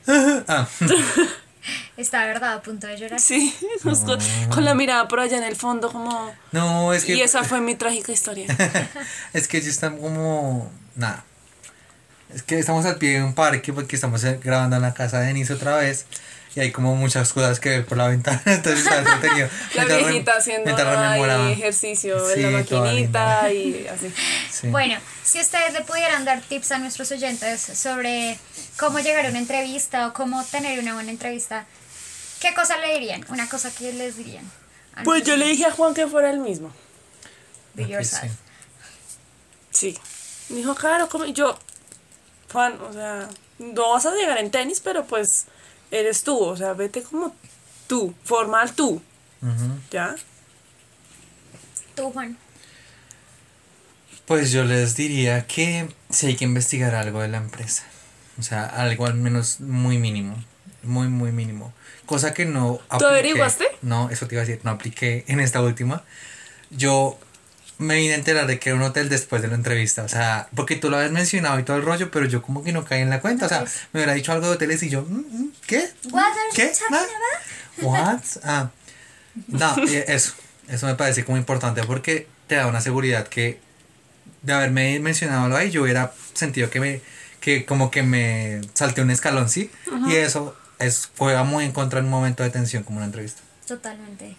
ah, (laughs) Está verdad a punto de llorar. Sí, justo con la mirada por allá en el fondo como... no, es que. Y esa fue mi trágica historia. (laughs) es que ya están como. Nada. Es que estamos al pie de un parque porque estamos eh, grabando en la casa de Denise otra vez. Y hay como muchas cosas que ver por la ventana. (laughs) Entonces (laughs) está entretenido. La Mientras viejita haciendo ahí ejercicio Sí, en la maquinita y así. Sí. Bueno, si ustedes le pudieran dar tips a nuestros oyentes sobre cómo llegar a una entrevista o cómo tener una buena entrevista, ¿qué cosa le dirían? Una cosa que les dirían. Pues yo le dije a Juan que fuera el mismo. Be yourself. sí. Sí. Me dijo, claro, como y yo, Juan, o sea, no vas a llegar en tenis, pero pues eres tú, o sea, vete como tú, formal tú. ¿ya? Tú, Juan. Pues yo les diría que sí hay que investigar algo de la empresa. O sea, algo al menos muy mínimo. Muy, muy mínimo. Cosa que no apliqué. averiguaste? No, eso te iba a decir, no apliqué en esta última. Yo me vine a enterar de que era un hotel después de la entrevista. O sea, porque tú lo habías mencionado y todo el rollo, pero yo como que no caí en la cuenta. O sea, Pues. me hubiera dicho algo de hoteles y yo, mm, mm, ¿qué? ¿Qué? What? Ah. No, eso. Eso me parece como importante porque te da una seguridad que de haberme mencionado algo ahí, yo hubiera sentido que me, que como que me salté un escalón, ¿sí? Y eso es, juega muy en contra en un momento de tensión como una entrevista. Totalmente.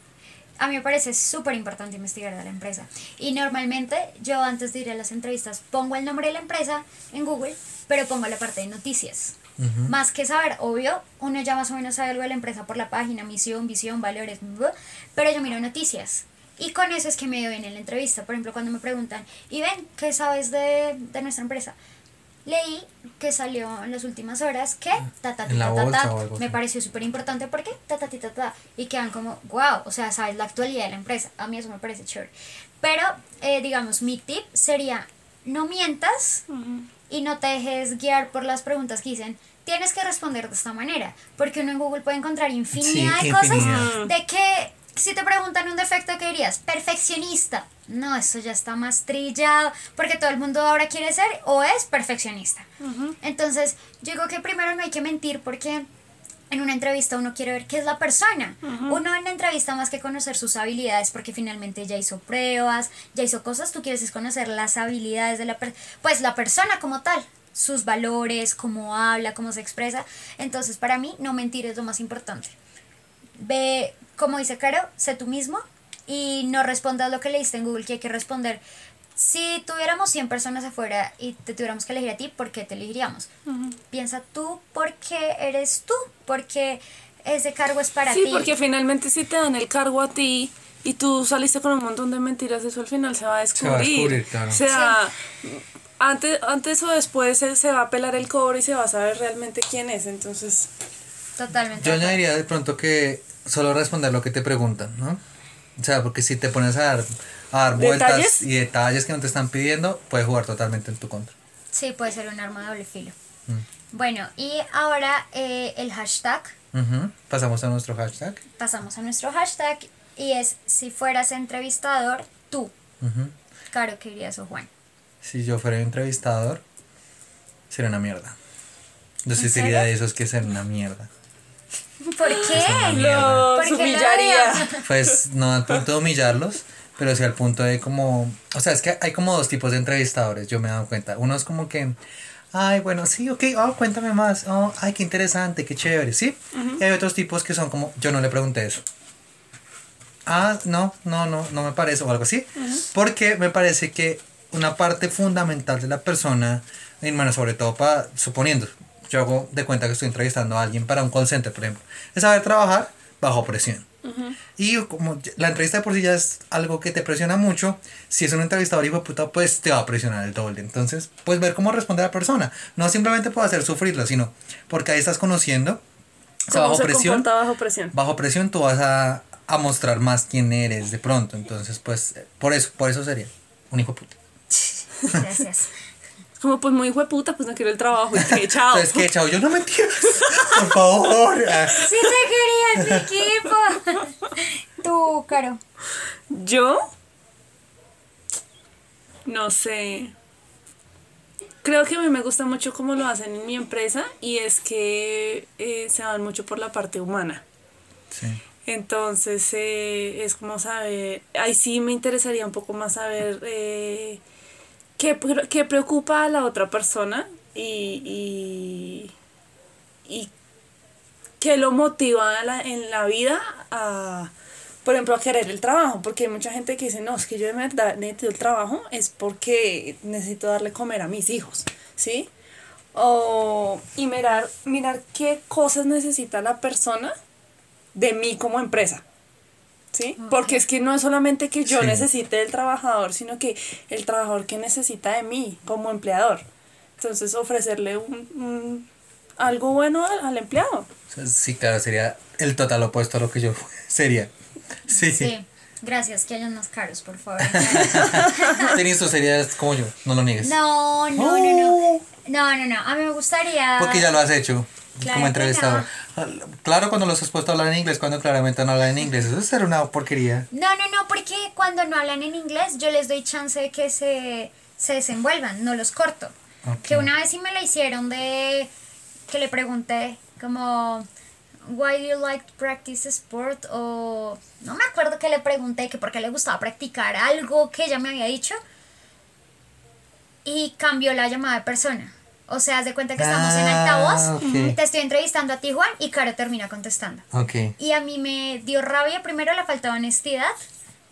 A mí me parece súper importante investigar de la empresa. Y normalmente yo antes de ir a las entrevistas pongo el nombre de la empresa en Google, pero pongo la parte de noticias. Más que saber, obvio, uno ya más o menos sabe algo de la empresa por la página, misión, visión, valores, pero yo miro noticias. Y con eso es que me bien en la entrevista. Por ejemplo, cuando me preguntan, y ven, ¿qué sabes de, de nuestra empresa? Leí que salió en las últimas horas que ta ta me pareció súper importante porque ta ta ta ta ta y quedan como wow, o sea, sabes la actualidad de la empresa. A mí eso me parece chévere. Pero eh, digamos mi tip sería no mientas y no te dejes guiar por las preguntas que dicen. Tienes que responder de esta manera, porque uno en Google puede encontrar infinidad Sí, de cosas de que si te preguntan un defecto, ¿qué dirías? Perfeccionista. No, eso ya está más trillado, porque todo el mundo ahora quiere ser o es perfeccionista. Entonces, yo digo que primero no hay que mentir porque en una entrevista uno quiere ver qué es la persona. Uno en la entrevista más que conocer sus habilidades, porque finalmente ya hizo pruebas, ya hizo cosas, tú quieres es conocer las habilidades de la persona, pues la persona como tal, sus valores, cómo habla, cómo se expresa. Entonces, para mí, no mentir es lo más importante ve, como dice Caro, sé tú mismo y no respondas lo que leíste en Google que hay que responder. Si tuviéramos 100 personas afuera y te tuviéramos que elegir a ti, ¿por qué te elegiríamos? Piensa tú por qué eres tú, porque ese cargo es para Sí, ti. porque finalmente si te dan el cargo a ti y tú saliste con un montón de mentiras, eso al final se va a va a descubrir. descubrir, claro. O sea, antes, antes o después se, se va a pelar el cobre y se va a saber realmente quién es. Entonces, Totalmente. Yo añadiría de pronto que solo responder lo que te preguntan, ¿no? O sea, porque si te pones a dar, a dar vueltas y detalles que no te están pidiendo, puede jugar totalmente en tu contra. Sí, puede ser un arma de doble filo. Mm. Bueno, y ahora eh, el hashtag. Pasamos a nuestro hashtag. Pasamos a nuestro hashtag y es si fueras entrevistador, tú. Ujú. Caro, ¿qué dirías o Juan? Si yo fuera entrevistador, sería una mierda. Yo sí ¿En sería de esos que serían una mierda. (laughs) ¿Por qué? mierda. ¿Por los humillaría. Pues no al punto de humillarlos, pero sí al punto de como... O sea, es que hay como dos tipos de entrevistadores, yo me he dado cuenta. Uno es como que... Ay, bueno, sí, ok, oh, cuéntame más. Oh, ay, qué interesante, qué chévere, ¿sí? Y hay otros tipos que son como, yo no le pregunté eso. Ah, no, no, no, no me parece, o algo así. Porque me parece que una parte fundamental de la persona, y bueno, sobre todo para, suponiendo, yo hago de cuenta que estoy entrevistando a alguien para un call center, por ejemplo, es saber trabajar bajo presión. Y como la entrevista de por sí ya es algo que te presiona mucho, si es un entrevistador hijo de puta, pues te va a presionar el doble. Entonces, pues ver cómo responde la persona. No simplemente por hacer sufrirlo, sino porque ahí estás conociendo. O sea, ¿cómo bajo se presión, bajo presión? bajo presión tú vas a, a mostrar más quién eres de pronto. Entonces, pues, por eso, por eso sería un hijo de puta. (laughs) Gracias. Como pues muy puta, pues no quiero el trabajo y que chao. Entonces, que chao, yo no me entiendo. (laughs) Por favor. Sí te quería mi equipo. Tú, Caro. Yo no sé. Creo que a mí me gusta mucho cómo lo hacen en mi empresa y es que eh, se van mucho por la parte humana. Sí. Entonces eh, es como saber, ahí sí me interesaría un poco más saber eh, qué, pre- qué preocupa a la otra persona y, y, y qué lo motiva en la vida a, por ejemplo, a querer el trabajo, porque hay mucha gente que dice, no, es que yo de verdad necesito el trabajo, es porque necesito darle comer a mis hijos, ¿sí? O, y mirar, mirar qué cosas necesita la persona de mí como empresa. ¿Sí? Porque es que no es solamente que yo Sí. necesite del trabajador, sino que el trabajador que necesita de mí como empleador. Entonces ofrecerle un, un- algo bueno al, al empleado. Sí, claro, sería el total opuesto a lo que yo (laughs) sería. Sí, sí. Gracias, que hayan más caros, por favor. (laughs) Tenis, tú serías como yo, no lo niegues. No, no, no, no. No, no, no. A mí me gustaría. Porque ya lo has hecho Claro como entrevistador. Claro, cuando los has puesto a hablar en inglés, cuando claramente no hablan en inglés. Eso será una porquería. No, no, no, porque cuando no hablan en inglés, yo les doy chance de que se, se desenvuelvan, no los corto. Que una vez sí me la hicieron de que le pregunté como why do you like to practice sport o no me acuerdo que le pregunté que por qué le gustaba practicar algo que ella me había dicho y cambió la llamada de persona. O sea, haz de cuenta que estamos en Ah, altavoz, ok. te estoy entrevistando a ti, Juan, y Caro termina contestando. Ok. Y a mí me dio rabia, primero, la falta de honestidad,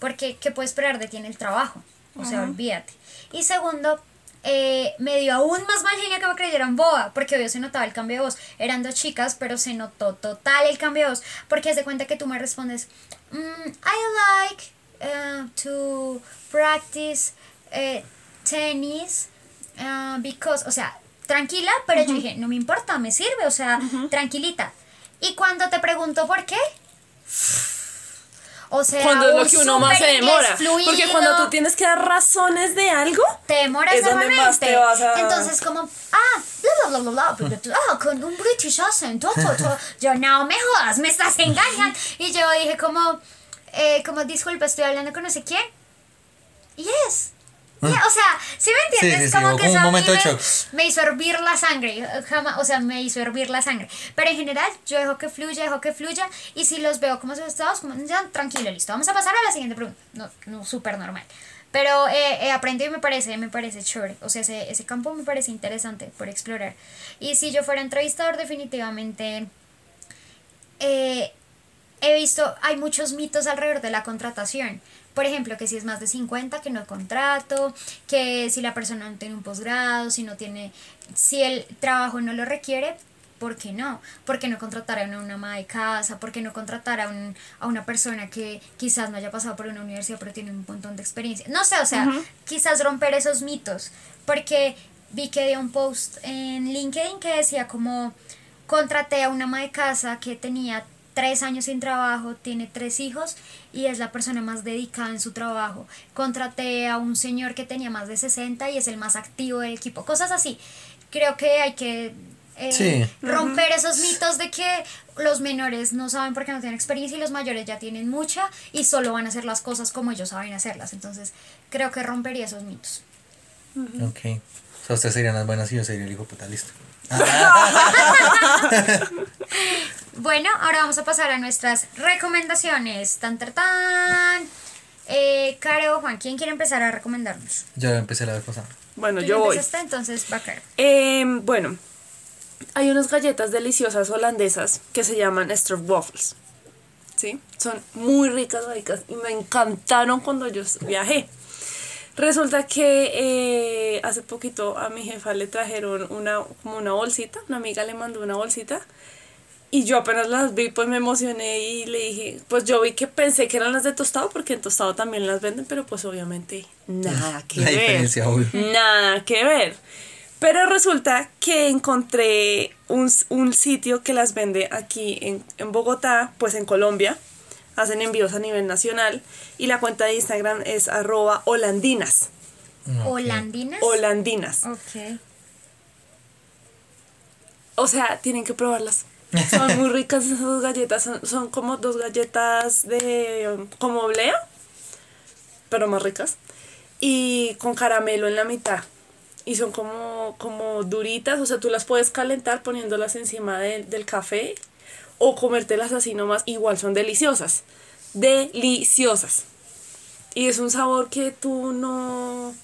porque ¿qué puedo esperar de ti en el trabajo? O sea, olvídate. Y segundo, eh, me dio aún más mal genio que me creyeran boba, porque obvio se notaba el cambio de voz. Eran dos chicas, pero se notó total el cambio de voz, porque haz de cuenta que tú me respondes, "Mm, I like uh, to practice eh, tennis uh, because, o sea, tranquila, pero yo dije, no me importa, me sirve, o sea, tranquilita. Y cuando te pregunto por qué, o sea, Cuando es lo que uno más se demora. Porque fluido, cuando tú tienes que dar razones de algo, te demoras es donde más normalmente. te vas a- Entonces, como, ah, bla, bla, bla, bla, bla, ah, con un British accent, to, to, to. yo, no me jodas, me estás (laughs) engañando. Y yo dije, como, eh, como, disculpa, estoy hablando con no sé quién. Yes. Yeah, o sea, ¿sí me entiendes? Sí, sí, como que a mí momento me, me hizo hervir la sangre, jamás, o sea, me hizo hervir la sangre. Pero en general, yo dejo que fluya, dejo que fluya, y si los veo como asustados, como, ya, tranquilo, listo, vamos a pasar a la siguiente pregunta. No, no, súper normal. Pero eh, he aprendido y me parece, me parece chévere. O sea, ese, ese campo me parece interesante por explorar. Y si yo fuera entrevistador, definitivamente eh, he visto, hay muchos mitos alrededor de la contratación. Por ejemplo, que si es más de 50, que no contrato, que si la persona no tiene un posgrado, si no tiene, si el trabajo no lo requiere, ¿por qué no? ¿Por qué no contratar a una, una ama de casa? ¿Por qué no contratar a, un, a una persona que quizás no haya pasado por una universidad pero tiene un montón de experiencia? No sé, o sea, quizás romper esos mitos, porque vi que dio un post en LinkedIn que decía como contraté a una ama de casa que tenía tres años sin trabajo, tiene tres hijos y es la persona más dedicada en su trabajo. Contraté a un señor que tenía más de 60 y es el más activo del equipo. Cosas así. Creo que hay que eh, Sí. romper esos mitos de que los menores no saben porque no tienen experiencia y los mayores ya tienen mucha y solo van a hacer las cosas como ellos saben hacerlas. Entonces creo que rompería esos mitos. Ok. O sea, ustedes serían las buenas y yo sería el hijo puta, listo. (laughs) (laughs) Bueno, ahora vamos a pasar a nuestras recomendaciones. Tan, tan, tan. Eh, Caro, Juan, ¿quién quiere empezar a recomendarnos? Yo empecé la vez pasada. bueno, Tú yo voy. empezaste, entonces va Caro. Em, bueno, hay unas galletas deliciosas holandesas que se llaman Stroopwafels. ¿Sí? Son muy ricas, ricas. Y me encantaron cuando yo viajé. Resulta que eh, hace poquito a mi jefa le trajeron una, como una bolsita. Una amiga le mandó una bolsita. Y yo apenas las vi, pues me emocioné y le dije, pues yo vi que pensé que eran las de tostado, porque en tostado también las venden, pero pues obviamente nada (laughs) que La ver. diferencia, obvio. Nada que ver. Pero resulta que encontré un, un sitio que las vende aquí en, en Bogotá, pues en Colombia. Hacen envíos a nivel nacional. Y la cuenta de Instagram es arroba holandinas. ¿Holandinas? Holandinas. Ok. O sea, tienen que probarlas. Son muy ricas esas galletas. Son, son como dos galletas de como oblea, pero más ricas. Y con caramelo en la mitad. Y son como, como duritas. O sea, tú las puedes calentar poniéndolas encima de- del café. O comértelas así nomás. Igual son deliciosas. Deliciosas. Y es un sabor que tú no,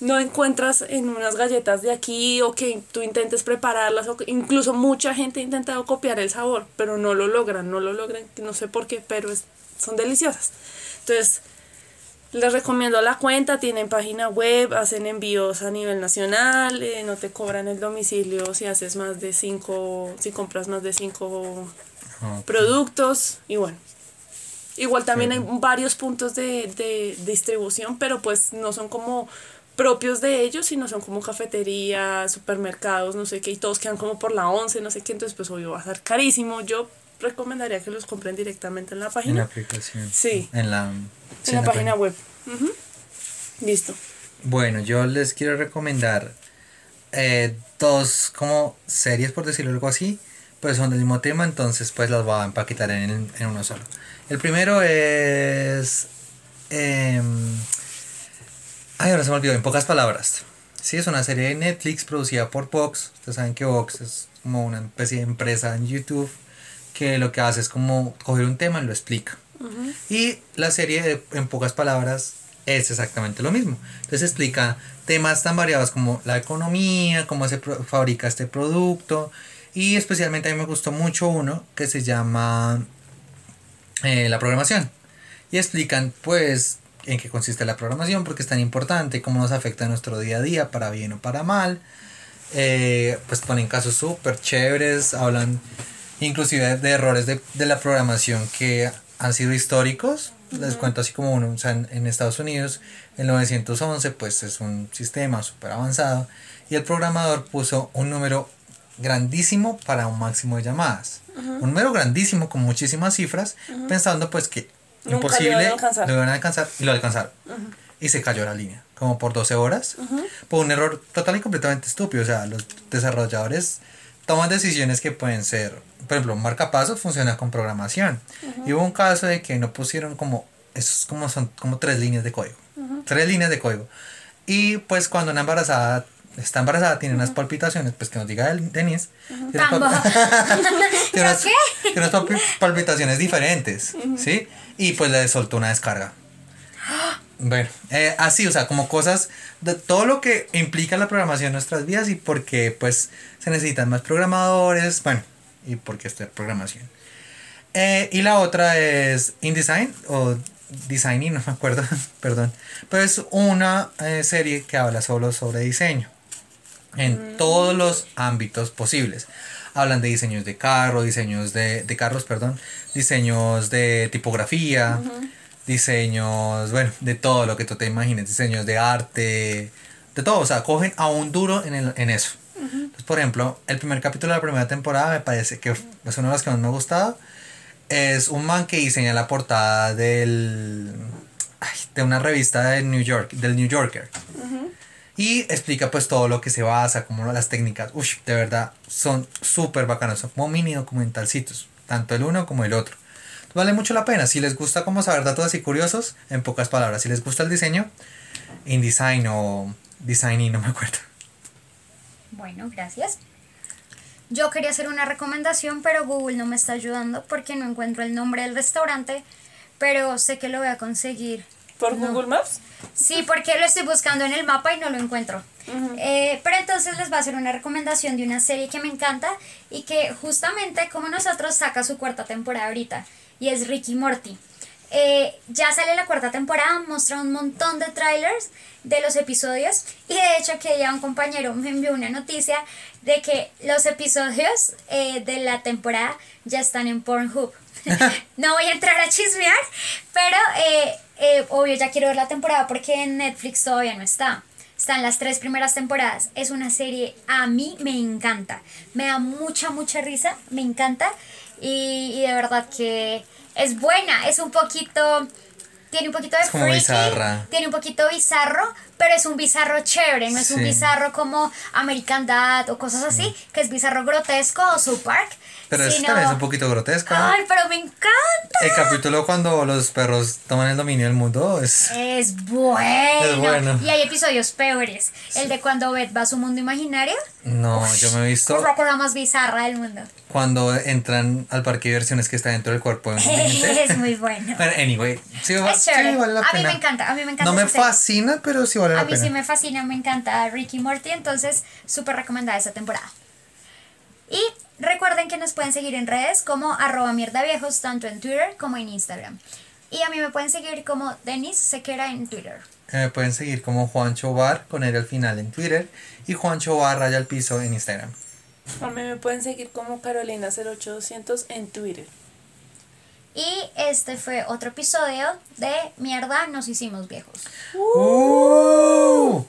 no encuentras en unas galletas de aquí o que tú intentes prepararlas o que incluso mucha gente ha intentado copiar el sabor, pero no lo logran, no lo logran, no sé por qué, pero es, son deliciosas. Entonces, les recomiendo la cuenta, tienen página web, hacen envíos a nivel nacional, eh, no te cobran el domicilio si haces más de cinco, si compras más de cinco Ok. productos y bueno. Igual también hay varios puntos de, de distribución, pero pues no son como propios de ellos, sino son como cafeterías, supermercados, no sé qué, y todos quedan como por la 11, no sé qué, entonces pues obvio va a ser carísimo. Yo recomendaría que los compren directamente en la En la página. aplicación. Sí. En la, sí, en la página web. Ujú. Listo. Bueno, yo les quiero recomendar eh, dos como series, por decirlo algo así, pues son del mismo tema, entonces pues las voy a empaquetar en, en uno solo. El primero es... em, ay, ahora se me olvidó, en pocas palabras. Sí, es una serie de Netflix producida por Vox. Ustedes saben que Vox es como una especie de empresa en YouTube que lo que hace es como coger un tema y lo explica. Y la serie, en pocas palabras, es exactamente lo mismo. Entonces explica temas tan variados como la economía, cómo se fabrica este producto y especialmente a mí me gustó mucho uno que se llama eh, la programación y explican pues en qué consiste la programación, por qué es tan importante, cómo nos afecta a nuestro día a día, para bien o para mal. Eh, pues ponen casos súper chéveres, hablan inclusive de errores de, de la programación que han sido históricos. Les cuento así como uno, o sea, en, en Estados Unidos, el 911 pues es un sistema súper avanzado y el programador puso un número grandísimo para un máximo de llamadas. Un número grandísimo con muchísimas cifras, pensando pues que Nunca imposible lo iban a alcanzar y lo alcanzaron. Y se cayó la línea, como por 12 horas, por un error total y completamente estúpido. O sea, los desarrolladores toman decisiones que pueden ser, por ejemplo, un marcapasos funciona con programación. Y hubo un caso de que no pusieron como, esos como son como tres líneas de código. Tres líneas de código. Y pues cuando una embarazada está embarazada, tiene unas palpitaciones, pues que nos diga el Denise. tiene Tambo. pal- (laughs) tiene unas, ¿Qué? tiene unas palpi- palpitaciones diferentes, ¿sí? Y pues le soltó una descarga. Bueno, eh, así, o sea, como cosas de todo lo que implica la programación en nuestras vidas y porque pues se necesitan más programadores, bueno, y porque estudiar programación. Eh, y la otra es InDesign o Designing, no me acuerdo, (laughs) perdón. Pero es una eh, serie que habla solo sobre diseño en todos los ámbitos posibles. Hablan de diseños de carro, diseños de, de carros, perdón, diseños de tipografía, diseños, bueno, de todo lo que tú te imagines, diseños de arte, de todo, o sea, cogen a un duro en, el- en eso. Entonces, por ejemplo, el primer capítulo de la primera temporada me parece que es uno de los que más me ha gustado. Es un man que diseña la portada del, ay, de una revista de New York, del New Yorker. Y explica pues todo lo que se basa, como las técnicas. Uy, de verdad, son súper bacanos. Son como mini documentalcitos. Tanto el uno como el otro. Vale mucho la pena. Si les gusta como saber datos así curiosos, en pocas palabras. Si les gusta el diseño, InDesign o Designing, no me acuerdo. Bueno, gracias. Yo quería hacer una recomendación, pero Google no me está ayudando porque no encuentro el nombre del restaurante, pero sé que lo voy a conseguir. ¿Por No. Google Maps? Sí, porque lo estoy buscando en el mapa y no lo encuentro. Eh, pero entonces les voy a hacer una recomendación de una serie que me encanta y que justamente como nosotros saca su cuarta temporada ahorita y es Ricky Morty. Eh, ya sale la cuarta temporada, muestra un montón de trailers de los episodios y de hecho que ya un compañero me envió una noticia de que los episodios eh, de la temporada ya están en Pornhub. (laughs) (laughs) no voy a entrar a chismear, pero eh, eh, obvio ya quiero ver la temporada porque en Netflix todavía no está. Están las tres primeras temporadas. Es una serie, a mí me encanta. Me da mucha, mucha risa, me encanta. Y, y de verdad que es buena. Es un poquito, tiene un poquito de freaky, tiene un poquito bizarro, pero es un bizarro chévere. No es un bizarro como American Dad o cosas así, que es bizarro grotesco o South Park. Pero eso sino- también es un poquito grotesca. Ay, pero me encanta. El capítulo cuando los perros toman el dominio del mundo es... Es bueno. Es bueno. Y hay episodios peores. El de cuando Beth va a su mundo imaginario. No, yo me he visto Es la cosa más bizarra del mundo. cuando entran al parque de diversiones que está dentro del cuerpo de (laughs) gente. es muy bueno. Pero anyway, sí, va- sí vale la A mí pena. me encanta, a mí me encanta No me esa serie. fascina, pero sí vale la A mí pena. sí me fascina, me encanta Ricky Morty, entonces súper recomendada esta temporada. Y recuerden que nos pueden seguir en redes como arroba mierda viejos, tanto en Twitter como en Instagram. Y a mí me pueden seguir como Denise Sequera en Twitter. Eh, Me pueden seguir como Juancho Bar con él al final en Twitter y Juancho Bar raya al piso en Instagram. A mí me pueden seguir como Carolina08200 en Twitter. Y este fue otro episodio de Mierda, nos hicimos viejos. ¡Uh!